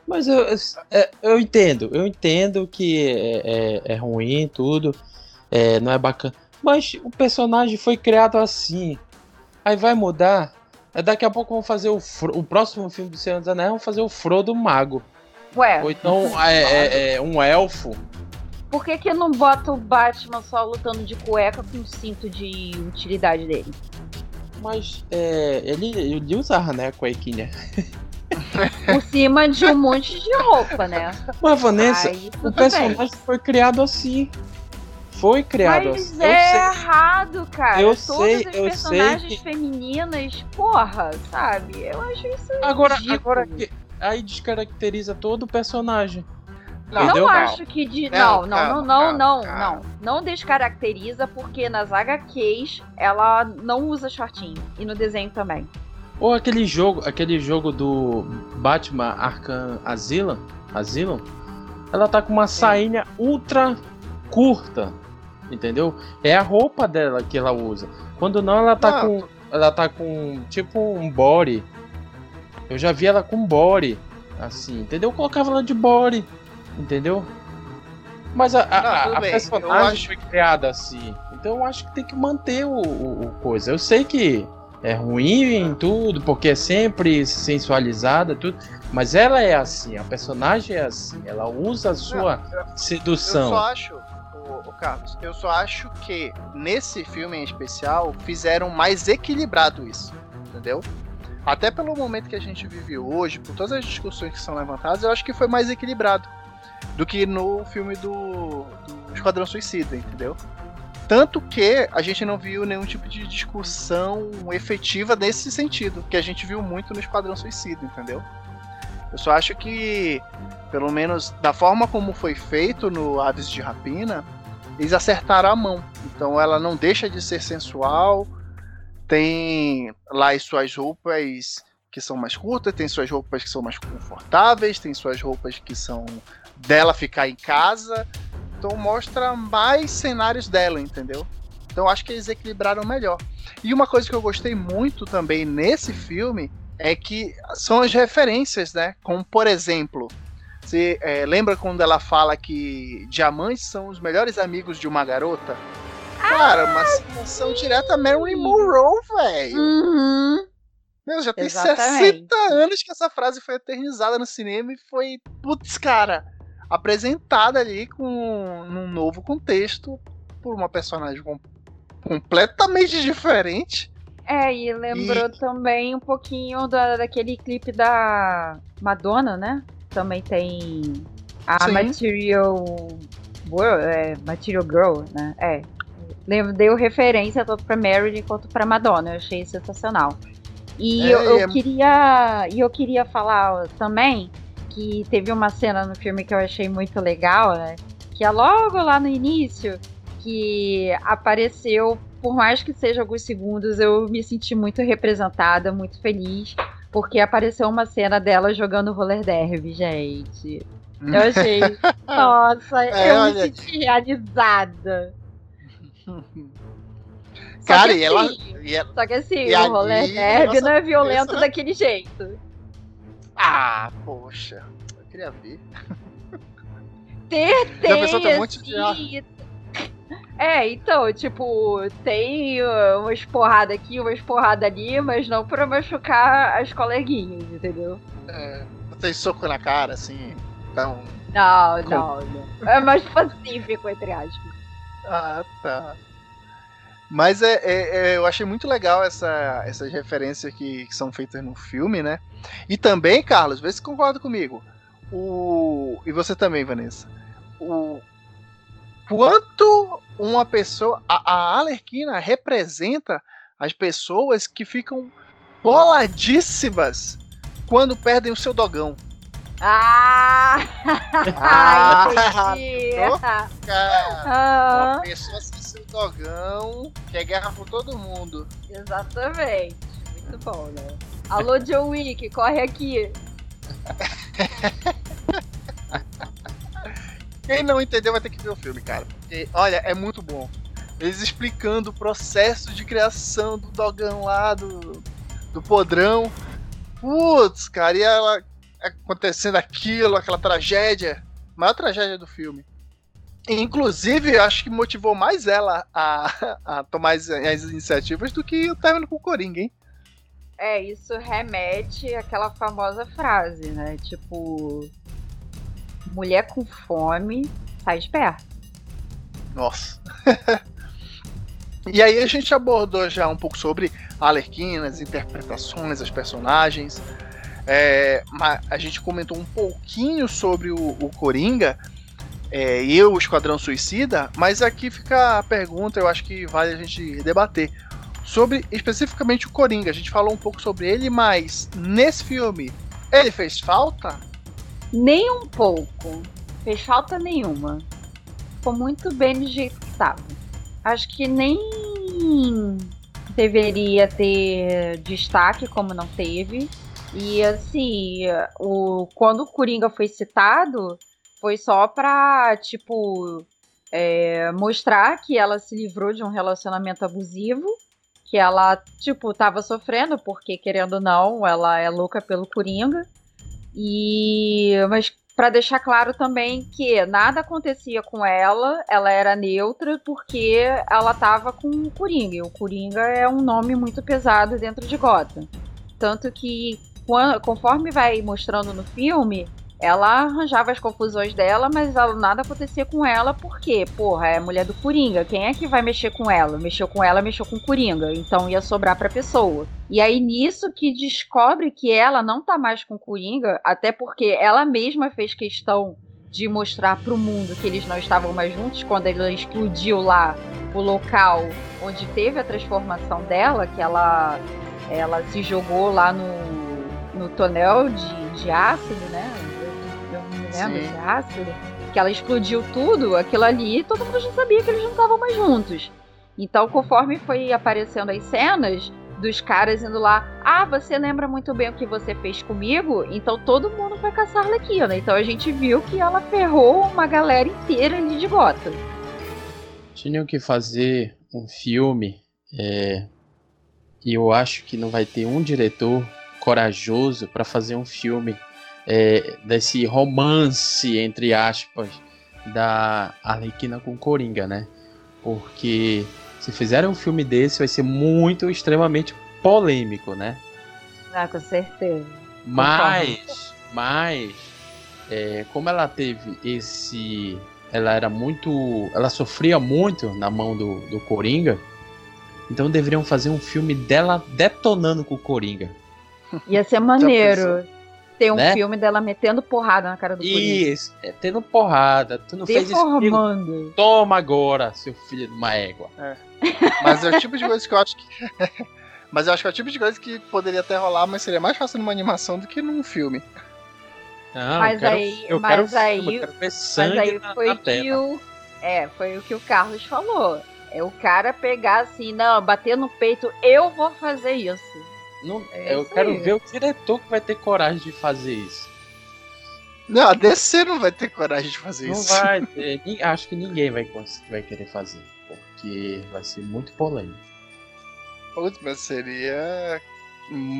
Mas eu, eu, é, eu entendo, eu entendo que é, é, é ruim tudo, é, não é bacana. Mas o personagem foi criado assim. Aí vai mudar. É daqui a pouco vão fazer o, o próximo filme do Senhor dos Anéis, vão fazer o Frodo Mago. Ué. Ou então é, é, é, um elfo. Por que, que não bota o Batman só lutando de cueca com o cinto de utilidade dele? Mas é, ele, ele usava, né, a cuequinha. Por cima de um monte de roupa, né? Mas, Vanessa, Ai, o personagem bem. foi criado assim foi criado Mas assim. é errado, cara. Eu Todas sei, as eu personagens sei que... femininas, porra, sabe? Eu acho isso Agora, ridículo. agora que aí descaracteriza todo o personagem. Não, não acho que de... não, não, não, não, não, não, não descaracteriza porque nas HQs ela não usa shortinho e no desenho também. Ou aquele jogo, aquele jogo do Batman Arkham Asylum, Asylum, ela tá com uma sainha ultra curta entendeu? É a roupa dela que ela usa. Quando não, ela tá com. Ela tá com tipo um body. Eu já vi ela com body. Assim, entendeu? Eu colocava ela de body. Entendeu? Mas a, a, não, a personagem acho... foi criada assim. Então eu acho que tem que manter o, o, o coisa. Eu sei que é ruim em tudo, porque é sempre sensualizada, tudo. Mas ela é assim, a personagem é assim, ela usa a sua não, sedução. Eu só acho, Carlos, eu só acho que nesse filme em especial fizeram mais equilibrado isso, entendeu? Até pelo momento que a gente vive hoje, por todas as discussões que são levantadas, eu acho que foi mais equilibrado do que no filme do, do Esquadrão Suicida, entendeu? Tanto que a gente não viu nenhum tipo de discussão efetiva nesse sentido, que a gente viu muito no Esquadrão Suicida, entendeu? Eu só acho que, pelo menos da forma como foi feito no Aves de Rapina, eles acertaram a mão. Então ela não deixa de ser sensual, tem lá as suas roupas que são mais curtas, tem suas roupas que são mais confortáveis, tem suas roupas que são dela ficar em casa. Então mostra mais cenários dela, entendeu? Então acho que eles equilibraram melhor. E uma coisa que eu gostei muito também nesse filme é que são as referências, né? Como por exemplo, você é, lembra quando ela fala que diamantes são os melhores amigos de uma garota? Cara, uma citação direta a Marilyn Monroe, velho. Uhum. Meu, já tem Exatamente. 60 anos que essa frase foi eternizada no cinema e foi, putz, cara, apresentada ali com num novo contexto por uma personagem com, completamente diferente. É, e lembrou e... também um pouquinho da, daquele clipe da Madonna, né? Também tem a Sim. Material World, é, Material Girl, né? É. deu referência tanto pra Marilyn quanto pra Madonna. Eu achei sensacional. E é, eu, eu é... queria. E eu queria falar também que teve uma cena no filme que eu achei muito legal, né? Que é logo lá no início que apareceu, por mais que seja alguns segundos, eu me senti muito representada, muito feliz, porque apareceu uma cena dela jogando roller derby, gente. Eu achei, nossa, é, eu olha... me senti realizada. Cara, e ela, assim, e ela, Só que assim, o roller derby não é violento daquele jeito. Ah, poxa. Eu queria ver. Ter, tem, Já pensou, tem um monte de... É, então, tipo, tem umas porradas aqui, umas porradas ali, mas não pra machucar as coleguinhas, entendeu? É, não tem soco na cara, assim, então... Não, não, não. É mais pacífico, entre aspas. Ah, tá. Mas é, é, é, eu achei muito legal essa, essas referências que, que, são feitas no filme, né? E também, Carlos, vê se concorda comigo. O, e você também, Vanessa. O quanto uma pessoa. A, a Alerquina representa as pessoas que ficam boladíssimas quando perdem o seu dogão. Ah! ah entendi! Ah. Uma pessoa sem seu dogão quer guerra por todo mundo. Exatamente. Muito bom, né? Alô, John Wick, corre aqui. Quem não entendeu vai ter que ver o filme, cara. Porque, olha, é muito bom. Eles explicando o processo de criação do dogão lá, do, do podrão. Putz, cara, e ela acontecendo aquilo, aquela tragédia. Maior tragédia do filme. Inclusive, acho que motivou mais ela a, a tomar as, as, iniciativas do que o término com o Coringa, hein? É, isso remete àquela famosa frase, né? Tipo, mulher com fome, sai de perto. Nossa. e aí a gente abordou já um pouco sobre a Alerquina, as interpretações, as personagens. É, a gente comentou um pouquinho sobre o, o Coringa é, e o Esquadrão Suicida, mas aqui fica a pergunta, eu acho que vale a gente debater. Sobre especificamente o Coringa, a gente falou um pouco sobre ele, mas nesse filme ele fez falta? Nem um pouco. Fez falta nenhuma. Ficou muito bem do jeito que estava. Acho que nem deveria ter destaque como não teve. E assim, o, quando o Coringa foi citado, foi só pra, tipo, é, mostrar que ela se livrou de um relacionamento abusivo, que ela, tipo, tava sofrendo, porque querendo ou não, ela é louca pelo Coringa. E mas para deixar claro também que nada acontecia com ela, ela era neutra porque ela tava com o Coringa. E o Coringa é um nome muito pesado dentro de Gotham. Tanto que conforme vai mostrando no filme, ela arranjava as confusões dela, mas nada acontecia com ela, porque, porra, é a mulher do Coringa. Quem é que vai mexer com ela? Mexeu com ela, mexeu com o Coringa. Então ia sobrar pra pessoa. E aí, nisso que descobre que ela não tá mais com o Coringa, até porque ela mesma fez questão de mostrar pro mundo que eles não estavam mais juntos quando ele explodiu lá o local onde teve a transformação dela, que ela ela se jogou lá no, no tonel de, de ácido, né? Lembra? De ácido. Que ela explodiu tudo, aquilo ali, todo mundo já sabia que eles não estavam mais juntos. Então, conforme foi aparecendo as cenas dos caras indo lá, ah, você lembra muito bem o que você fez comigo? Então todo mundo foi caçar a Arlequina. Então a gente viu que ela ferrou uma galera inteira ali de Gotham. Tinham que fazer um filme, é, e eu acho que não vai ter um diretor corajoso para fazer um filme é, desse romance, entre aspas, da Arlequina com Coringa, né? Porque se fizerem um filme desse, vai ser muito, extremamente polêmico, né? Ah, com certeza. Mas, mas, é, como ela teve esse. Ela era muito. Ela sofria muito na mão do, do Coringa. Então deveriam fazer um filme dela detonando com o Coringa. Ia ser maneiro. Ter um né? filme dela metendo porrada na cara do Coringa. Isso, é, tendo porrada. Tu não fez isso. Deformando. Toma agora, seu filho de uma égua. Mas é o tipo de coisa que eu acho que. mas eu acho que é o tipo de coisa que poderia até rolar, mas seria mais fácil numa animação do que num filme. Não, Mas eu quero, aí- eu mas quero filme, aí- eu quero ver Mas aí na, foi na o que o. É, foi o que o Carlos falou. É o cara pegar assim, não, bater no peito, eu vou fazer isso. Não- É eu quero aí. ver o diretor que vai ter coragem de fazer isso. Não, a DC não vai ter coragem de fazer Não isso. vai ter. Acho que ninguém vai, vai querer fazer. Porque vai ser muito polêmico. Putz, mas seria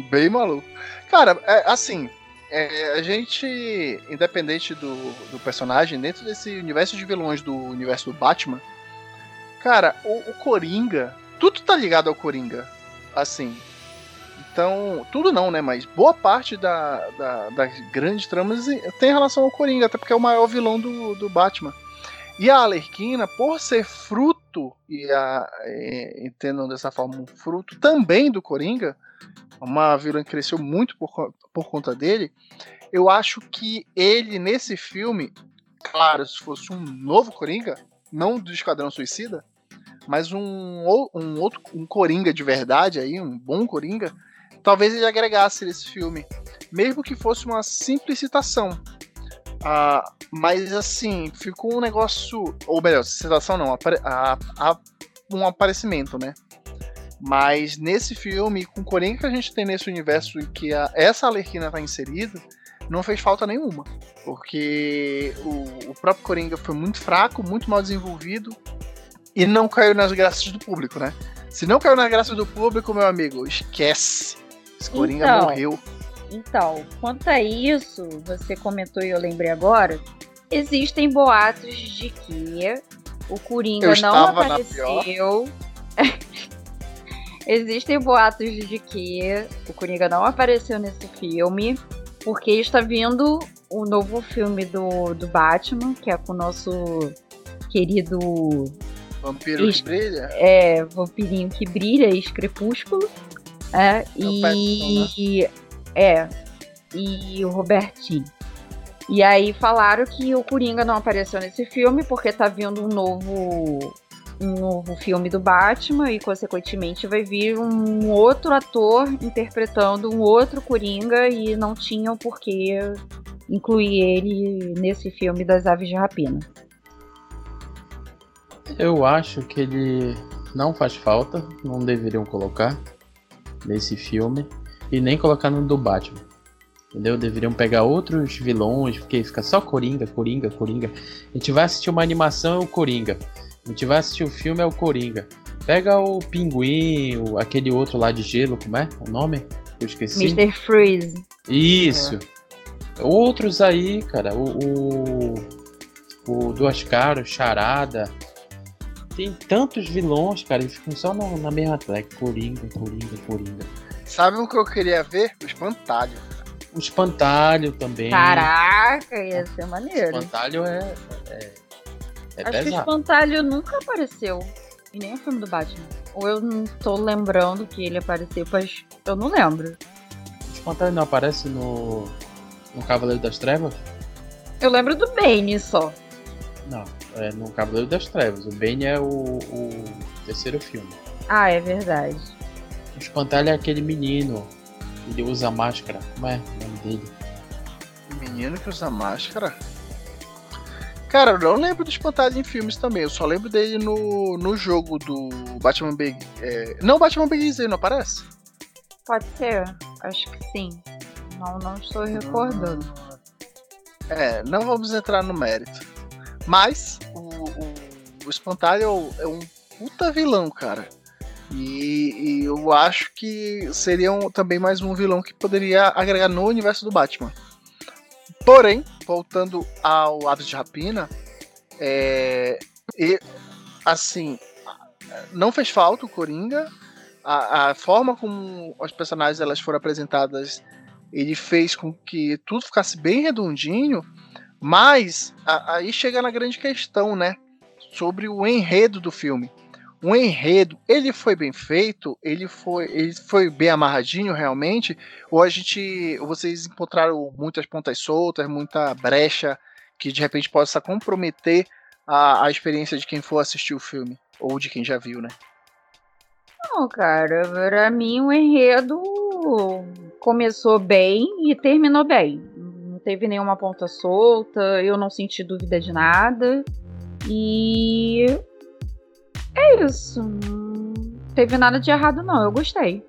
bem maluco. Cara, é, assim, é, a gente, independente do, do personagem, dentro desse universo de vilões do universo do Batman, cara, o, o Coringa, tudo tá ligado ao Coringa. Assim. Então, tudo não, né? Mas boa parte da, da- das grandes tramas tem relação ao Coringa, até porque é o maior vilão do, do Batman. E a Alerquina, por ser fruto, e a, entendam dessa forma, um fruto também do Coringa, uma vilã que cresceu muito por, por conta dele, eu acho que ele, nesse filme, claro, se fosse um novo Coringa, não do Esquadrão Suicida, mas um, um outro um Coringa de verdade aí, um bom Coringa, talvez ele agregasse nesse filme, mesmo que fosse uma simples citação. Ah, mas assim, ficou um negócio. Ou melhor, citação não, a- a- um aparecimento, né? Mas nesse filme, com o Coringa que a gente tem nesse universo em que a- essa Alerquina tá inserida, não fez falta nenhuma. Porque o, o próprio Coringa foi muito fraco, muito mal desenvolvido e não caiu nas graças do público, né? Se não caiu nas graças do público, meu amigo, esquece. Esse Coringa Então, morreu. Então, quanto a isso, você comentou e eu lembrei agora, existem boatos de que o Coringa Eu não apareceu. existem boatos de que o Coringa não apareceu nesse filme, porque está vindo o novo filme do, do Batman, que é com o nosso querido Vampiro que brilha. é, vampirinho que brilha, ex-crepúsculo. É, o né? e. É. E o Robertinho. E aí falaram que o Coringa não apareceu nesse filme porque tá vindo um novo. Um novo filme do Batman e, consequentemente, vai vir um outro ator interpretando um outro Coringa e não tinham por que incluir ele nesse filme das Aves de Rapina. Eu acho que ele não faz falta, não deveriam colocar nesse filme e nem colocar no do Batman. Entendeu? Deveriam pegar outros vilões, porque fica só Coringa, Coringa, Coringa. A gente vai assistir uma animação, é o Coringa. A gente vai assistir o filme, é o Coringa. Pega o Pinguim, o- aquele outro lá de gelo, como é o nome? Eu esqueci. Mr. Freeze. Isso. Outros aí, cara, o, o, o Duas Caras, Charada. Tem tantos vilões, cara, eles ficam só no- na mesma track. Coringa, Coringa, Coringa. Sabe o que eu queria ver? O espantalho. O Espantalho também. Caraca, ia ser O maneiro. Espantalho é. É, é Acho que o pesado. Espantalho nunca apareceu em nenhum filme do Batman. Ou eu não tô lembrando que ele apareceu, mas eu não lembro. O Espantalho não aparece no. No Cavaleiro das Trevas? Eu lembro do Bane só. Não, é no Cavaleiro das Trevas. O Bane é o, o terceiro filme. Ah, é verdade. O Espantalho é aquele menino. Ele usa máscara. Como é o nome dele? O menino que usa máscara. Cara, eu não lembro do espantalho em filmes também. Eu só lembro dele no, no jogo do Batman Big. É... Não, Batman Begins ele não aparece? Pode ser, acho que sim. Não, não estou recordando. É, não vamos entrar no mérito. Mas o, o, o espantalho é um puta vilão, cara. E, e eu acho que seria um- também mais um vilão que poderia agregar no universo do Batman. Porém, voltando ao Aves de Rapina, é, e, assim, não fez falta o Coringa. A, a forma como os personagens elas foram apresentadas, ele fez com que tudo ficasse bem redondinho. Mas a- aí chega na grande questão, né? Sobre o enredo do filme. o enredo, ele foi bem feito, ele foi, ele foi bem amarradinho realmente, ou a gente, vocês encontraram muitas pontas soltas, muita brecha que de repente possa comprometer a, a experiência de quem for assistir o filme, ou de quem já viu, né? Não, cara, pra mim o enredo começou bem e terminou bem. Teve nenhuma ponta solta, eu não senti dúvida de nada. E é isso. Não teve nada de errado, não. Eu gostei.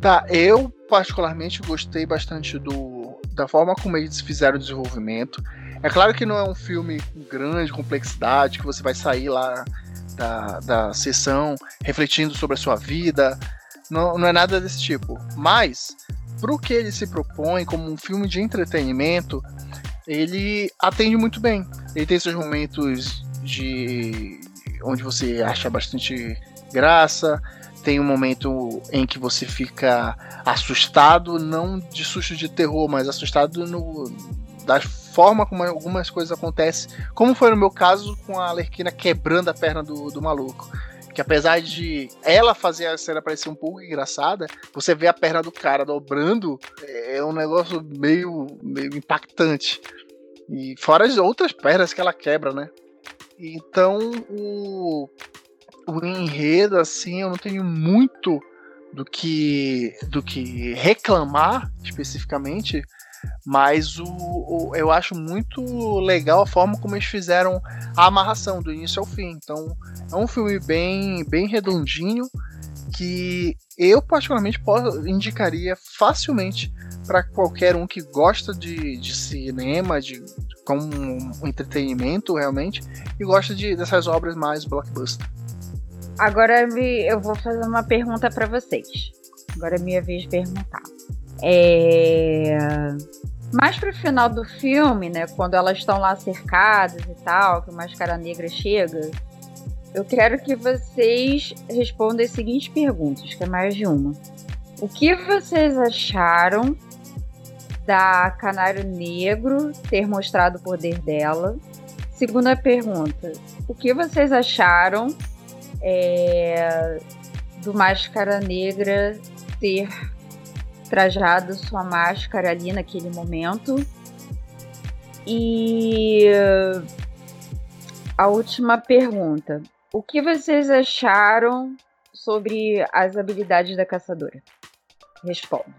Tá, eu particularmente gostei bastante do da forma como eles fizeram o desenvolvimento. É claro que não é um filme com grande complexidade, que você vai sair lá da, da sessão refletindo sobre a sua vida. Não, não é nada desse tipo. Mas, pro que ele se propõe como um filme de entretenimento, ele atende muito bem. Ele tem seus momentos de onde você acha bastante graça. Tem um momento em que você fica assustado, não de susto de terror, mas assustado no, da forma como algumas coisas acontecem. Como foi no meu caso com a Alerquina quebrando a perna do, do maluco. Que apesar de ela fazer a cena parecer um pouco engraçada, você vê a perna do cara dobrando, é um negócio meio, meio impactante. E fora as outras pernas que ela quebra, né? Então, o, o enredo, assim, eu não tenho muito do que, do que reclamar especificamente, mas o, o, eu acho muito legal a forma como eles fizeram a amarração do início ao fim. Então, é um filme bem, bem redondinho que eu particularmente indicaria facilmente para qualquer um que gosta de, de cinema, de como um entretenimento realmente, e gosta de, dessas obras mais blockbuster. Agora eu vou fazer uma pergunta para vocês. Agora é minha vez de perguntar. É... Mais pro final do filme, né, quando elas estão lá cercadas e tal, que o Máscara Negra chega, eu quero que vocês respondam as seguintes perguntas, que é mais de uma. O que vocês acharam da Canário Negro ter mostrado o poder dela. Segunda pergunta: o que vocês acharam é, do Máscara Negra ter trajado sua máscara ali naquele momento? E a última pergunta: o que vocês acharam sobre as habilidades da caçadora? Responda.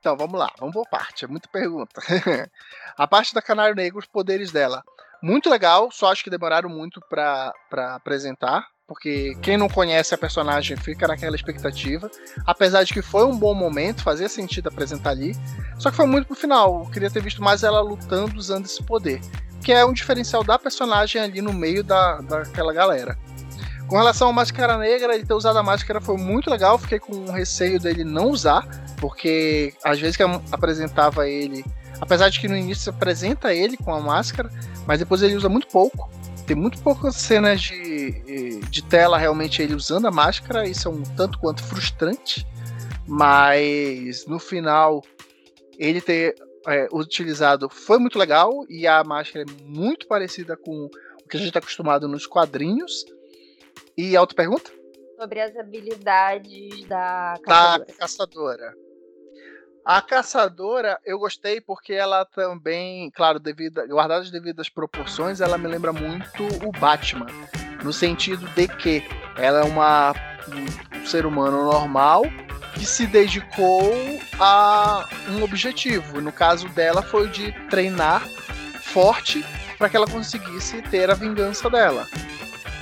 Então, vamos lá, vamos por parte, é muita pergunta. a parte da Canário Negro, os poderes dela. Muito legal, só acho que demoraram muito para apresentar, porque quem não conhece a personagem fica naquela expectativa. Apesar de que foi um bom momento, fazia sentido apresentar ali. Só que foi muito pro final, eu queria ter visto mais ela lutando usando esse poder. Que é um diferencial da personagem ali no meio da, daquela galera. Com relação ao Máscara Negra, ele ter usado a máscara foi muito legal. Fiquei com um receio dele não usar, porque às vezes que apresentava ele, apesar de que no início se apresenta ele com a máscara, mas depois ele usa muito pouco. Tem muito poucas cenas de, de tela realmente ele usando a máscara, isso é um tanto quanto frustrante, mas no final ele ter é, utilizado foi muito legal e a máscara é muito parecida com o que a gente está acostumado nos quadrinhos. E a outra pergunta? Sobre as habilidades da caçadora. Da caçadora. A caçadora eu gostei porque ela também, claro, devido, guardada as devidas proporções, ela me lembra muito o Batman. No sentido de que ela é uma, um ser humano normal que se dedicou a um objetivo. No caso dela foi de treinar forte para que ela conseguisse ter a vingança dela.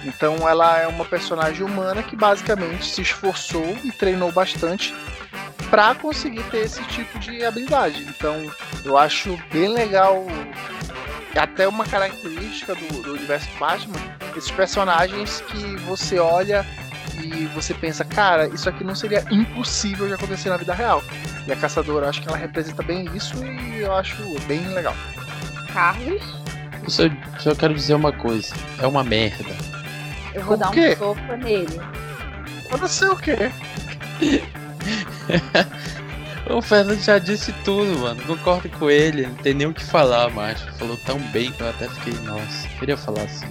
Então ela é uma personagem humana que basicamente se esforçou e treinou bastante para conseguir ter esse tipo de habilidade. Então eu acho bem legal, até uma característica do, do universo Batman, esses personagens que você olha e você pensa, cara, isso aqui não seria impossível de acontecer na vida real. E a caçadora, acho que ela representa bem isso e eu acho bem legal. Carlos? Eu só, só quero dizer uma coisa, é uma merda. Eu vou o dar quê? um soco nele. Pode ser o quê? o Fernando já disse tudo, mano. Concordo com ele. Não tem nem o que falar mais. Falou tão bem que eu até fiquei, nossa, queria falar assim.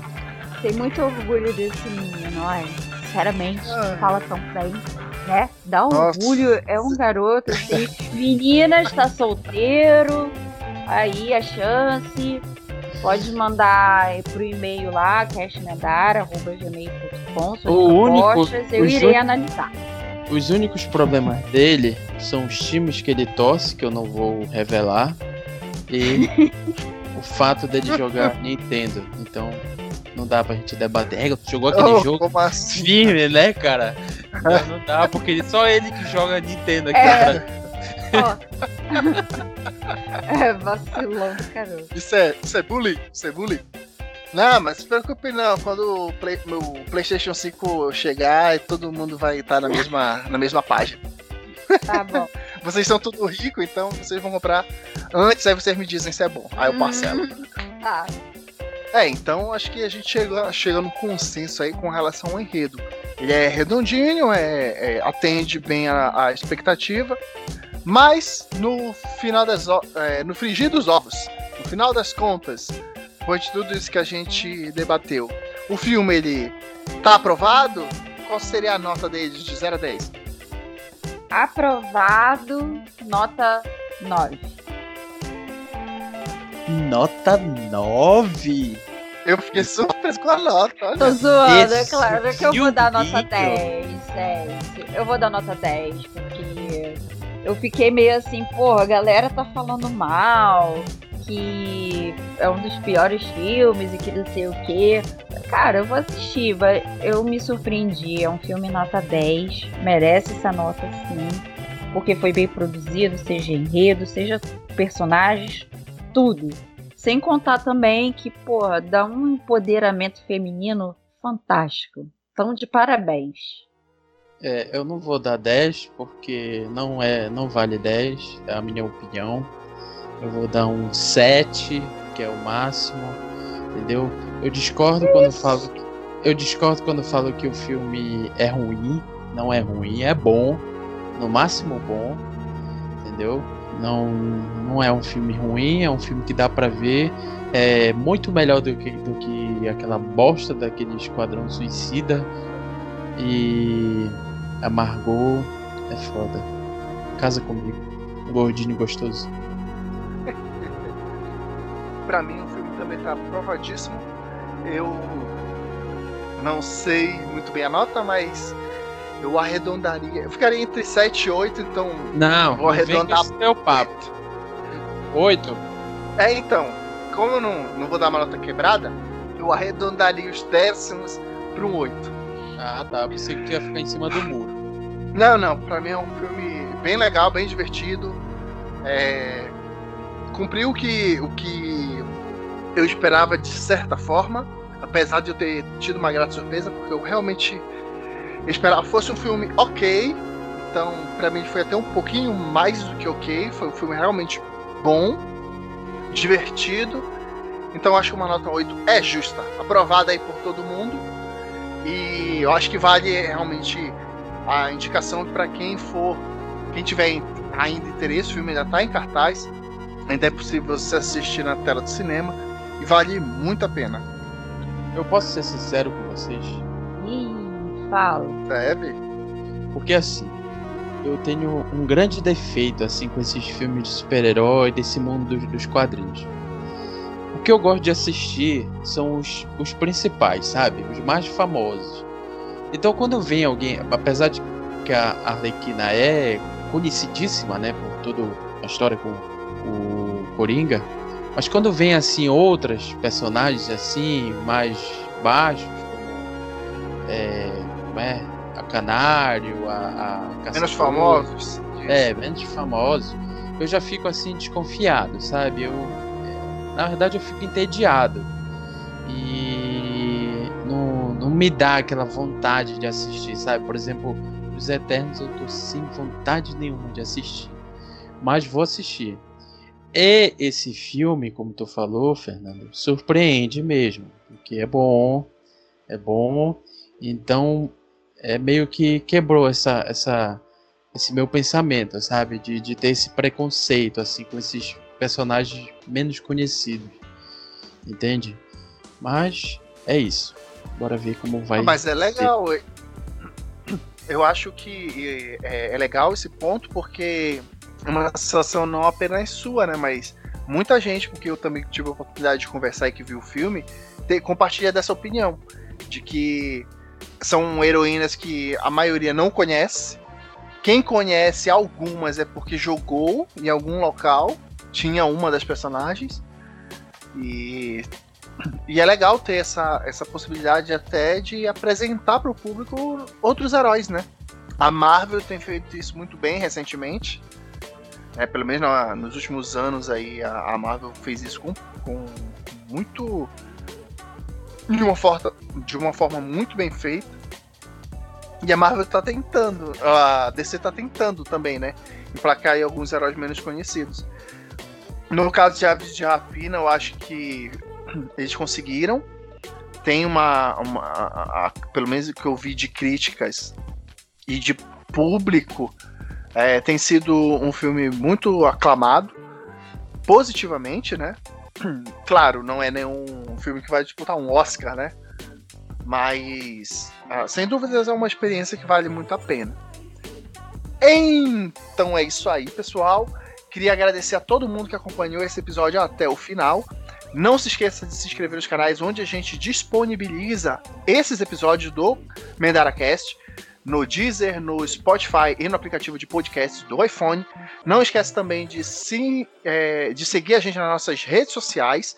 tem muito orgulho desse menino, olha. Sinceramente, ah. fala tão bem, né? Dá orgulho, Nossa. é um garoto assim. Menina está solteiro, aí a chance. Pode mandar pro e-mail lá, cashmedar.gmail.com o único, eu irei analisar. Os únicos problemas dele são os times que ele torce, que eu não vou revelar, e o fato dele jogar Nintendo. Então, não dá pra gente debater. É, tu jogou aquele oh, jogo assim? firme, né, cara? Não, não, dá, porque só ele que joga Nintendo aqui. É. Pra... é vacilão caramba. Isso é, isso é bullying? Isso é bullying? Não, mas se preocupe não, quando o Play, meu Playstation 5 chegar, todo mundo vai estar na mesma, na mesma página. Tá bom. vocês são tudo rico, então vocês vão comprar antes, aí vocês me dizem se é bom. Aí eu parcelo. Tá. É, então acho que a gente chega, chega num consenso aí com relação ao enredo. Ele é redondinho, é, é atende bem a, a, expectativa, mas no final das é, no frigir dos ovos, no final das contas, depois de tudo isso que a gente debateu, o filme ele tá aprovado? Qual seria a nota dele de 0 a 10? Aprovado, nota 9. Nota 9? Eu fiquei surpreso com a nota. Olha. Tô zoando, é claro que eu vou dar nota 10, 10. Eu vou dar nota 10, porque eu fiquei meio assim, porra, a galera tá falando mal, que é um dos piores filmes e que não sei o que. Cara, eu vou assistir, eu me surpreendi. É um filme nota 10, merece essa nota sim, porque foi bem produzido, seja enredo, seja personagens, tudo. Sem contar também que, porra, dá um empoderamento feminino fantástico. Então, de parabéns. É, eu não vou dar 10 porque não é, não vale 10, é a minha opinião. Eu vou dar um 7, que é o máximo, entendeu? Eu discordo quando falo que, eu discordo quando falo que o filme é ruim, não é ruim, é bom, no máximo bom, entendeu? Não, não é um filme ruim, é um filme que dá para ver, é muito melhor do que, do que aquela bosta daquele Esquadrão Suicida e amargou, é foda. Casa comigo, gordinho gostoso para mim o filme também tá aprovadíssimo. Eu não sei muito bem a nota, mas eu arredondaria. Eu ficaria entre 7 e 8, então. Não, vou arredondar. Seu papo. 8? É, então. Como eu não, não vou dar uma nota quebrada, eu arredondaria os décimos para um 8. Ah, tá. Pensei que ia ficar em cima do muro. Não, não. Pra mim é um filme bem legal, bem divertido. É, cumpriu o que, o que eu esperava de certa forma, apesar de eu ter tido uma grata surpresa, porque eu realmente esperava fosse um filme ok. Então, para mim foi até um pouquinho mais do que ok. Foi um filme realmente bom, divertido. Então, acho que uma nota 8 é justa, aprovada aí por todo mundo. E eu acho que vale realmente a indicação para quem for, quem tiver ainda interesse, o filme ainda está em cartaz. Ainda é possível você assistir na tela do cinema e vale muito a pena. Eu posso ser sincero com vocês? Ih, fala. Deve. Porque assim, eu tenho um grande defeito assim com esses filmes de super-herói, desse mundo dos, dos, quadrinhos. O que eu gosto de assistir são os, os principais, sabe? Os mais famosos. Então quando vem alguém, apesar de que a Arlequina é conhecidíssima, né, por toda a história com o Coringa. Mas quando vem assim outras personagens assim mais baixos, como é, como é a Canário, a, a menos famosos, é menos famosos, eu já fico assim desconfiado, sabe? Eu na verdade eu fico entediado e não, não me dá aquela vontade de assistir, sabe? Por exemplo, os Eternos eu tô sem vontade nenhuma de assistir, mas vou assistir. E esse filme, como tu falou, Fernando, surpreende mesmo, porque é bom, é bom. Então, é meio que quebrou essa, essa, esse meu pensamento, sabe, de, de ter esse preconceito assim com esses personagens menos conhecidos, entende? Mas é isso. Bora ver como vai. Mas é legal. Ser. Eu acho que é, é legal esse ponto porque uma sensação não apenas sua, né? Mas muita gente, porque eu também tive a oportunidade de conversar e que viu o filme, te, compartilha dessa opinião. De que são heroínas que a maioria não conhece. Quem conhece algumas é porque jogou em algum local, tinha uma das personagens. E, e é legal ter essa, essa possibilidade até de apresentar para o público outros heróis, né? A Marvel tem feito isso muito bem recentemente. É, pelo menos nos últimos anos aí a, a Marvel fez isso com, com muito de uma forma de uma forma muito bem feita. E a Marvel tá tentando a DC tá tentando também né emplacar aí alguns heróis menos conhecidos. No caso de Aves de Rapina eu acho que eles conseguiram. Tem uma, uma a, a, pelo menos o que eu vi de críticas e de público é, tem sido um filme muito aclamado, positivamente, né? Claro, não é nenhum filme que vai disputar um Oscar, né? Mas, ah, sem dúvidas, é uma experiência que vale muito a pena. Então é isso aí, pessoal. Queria agradecer a todo mundo que acompanhou esse episódio até o final. Não se esqueça de se inscrever nos canais onde a gente disponibiliza esses episódios do MendaraCast no Deezer, no Spotify e no aplicativo de podcast do iPhone. Não esquece também de, se, é, de seguir a gente nas nossas redes sociais,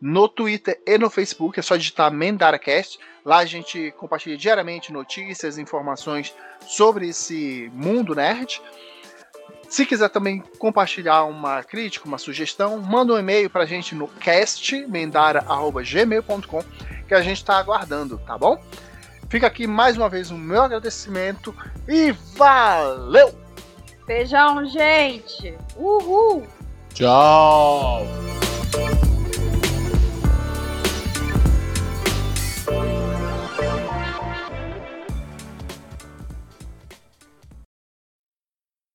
no Twitter e no Facebook. É só digitar MendaraCast. Lá a gente compartilha diariamente notícias, informações sobre esse mundo nerd. Se quiser também compartilhar uma crítica, uma sugestão, manda um e-mail pra gente no castmendara.gmail.com que a gente está aguardando, tá bom? Fica aqui mais uma vez o meu agradecimento e valeu! Beijão, gente! Uhul! Tchau!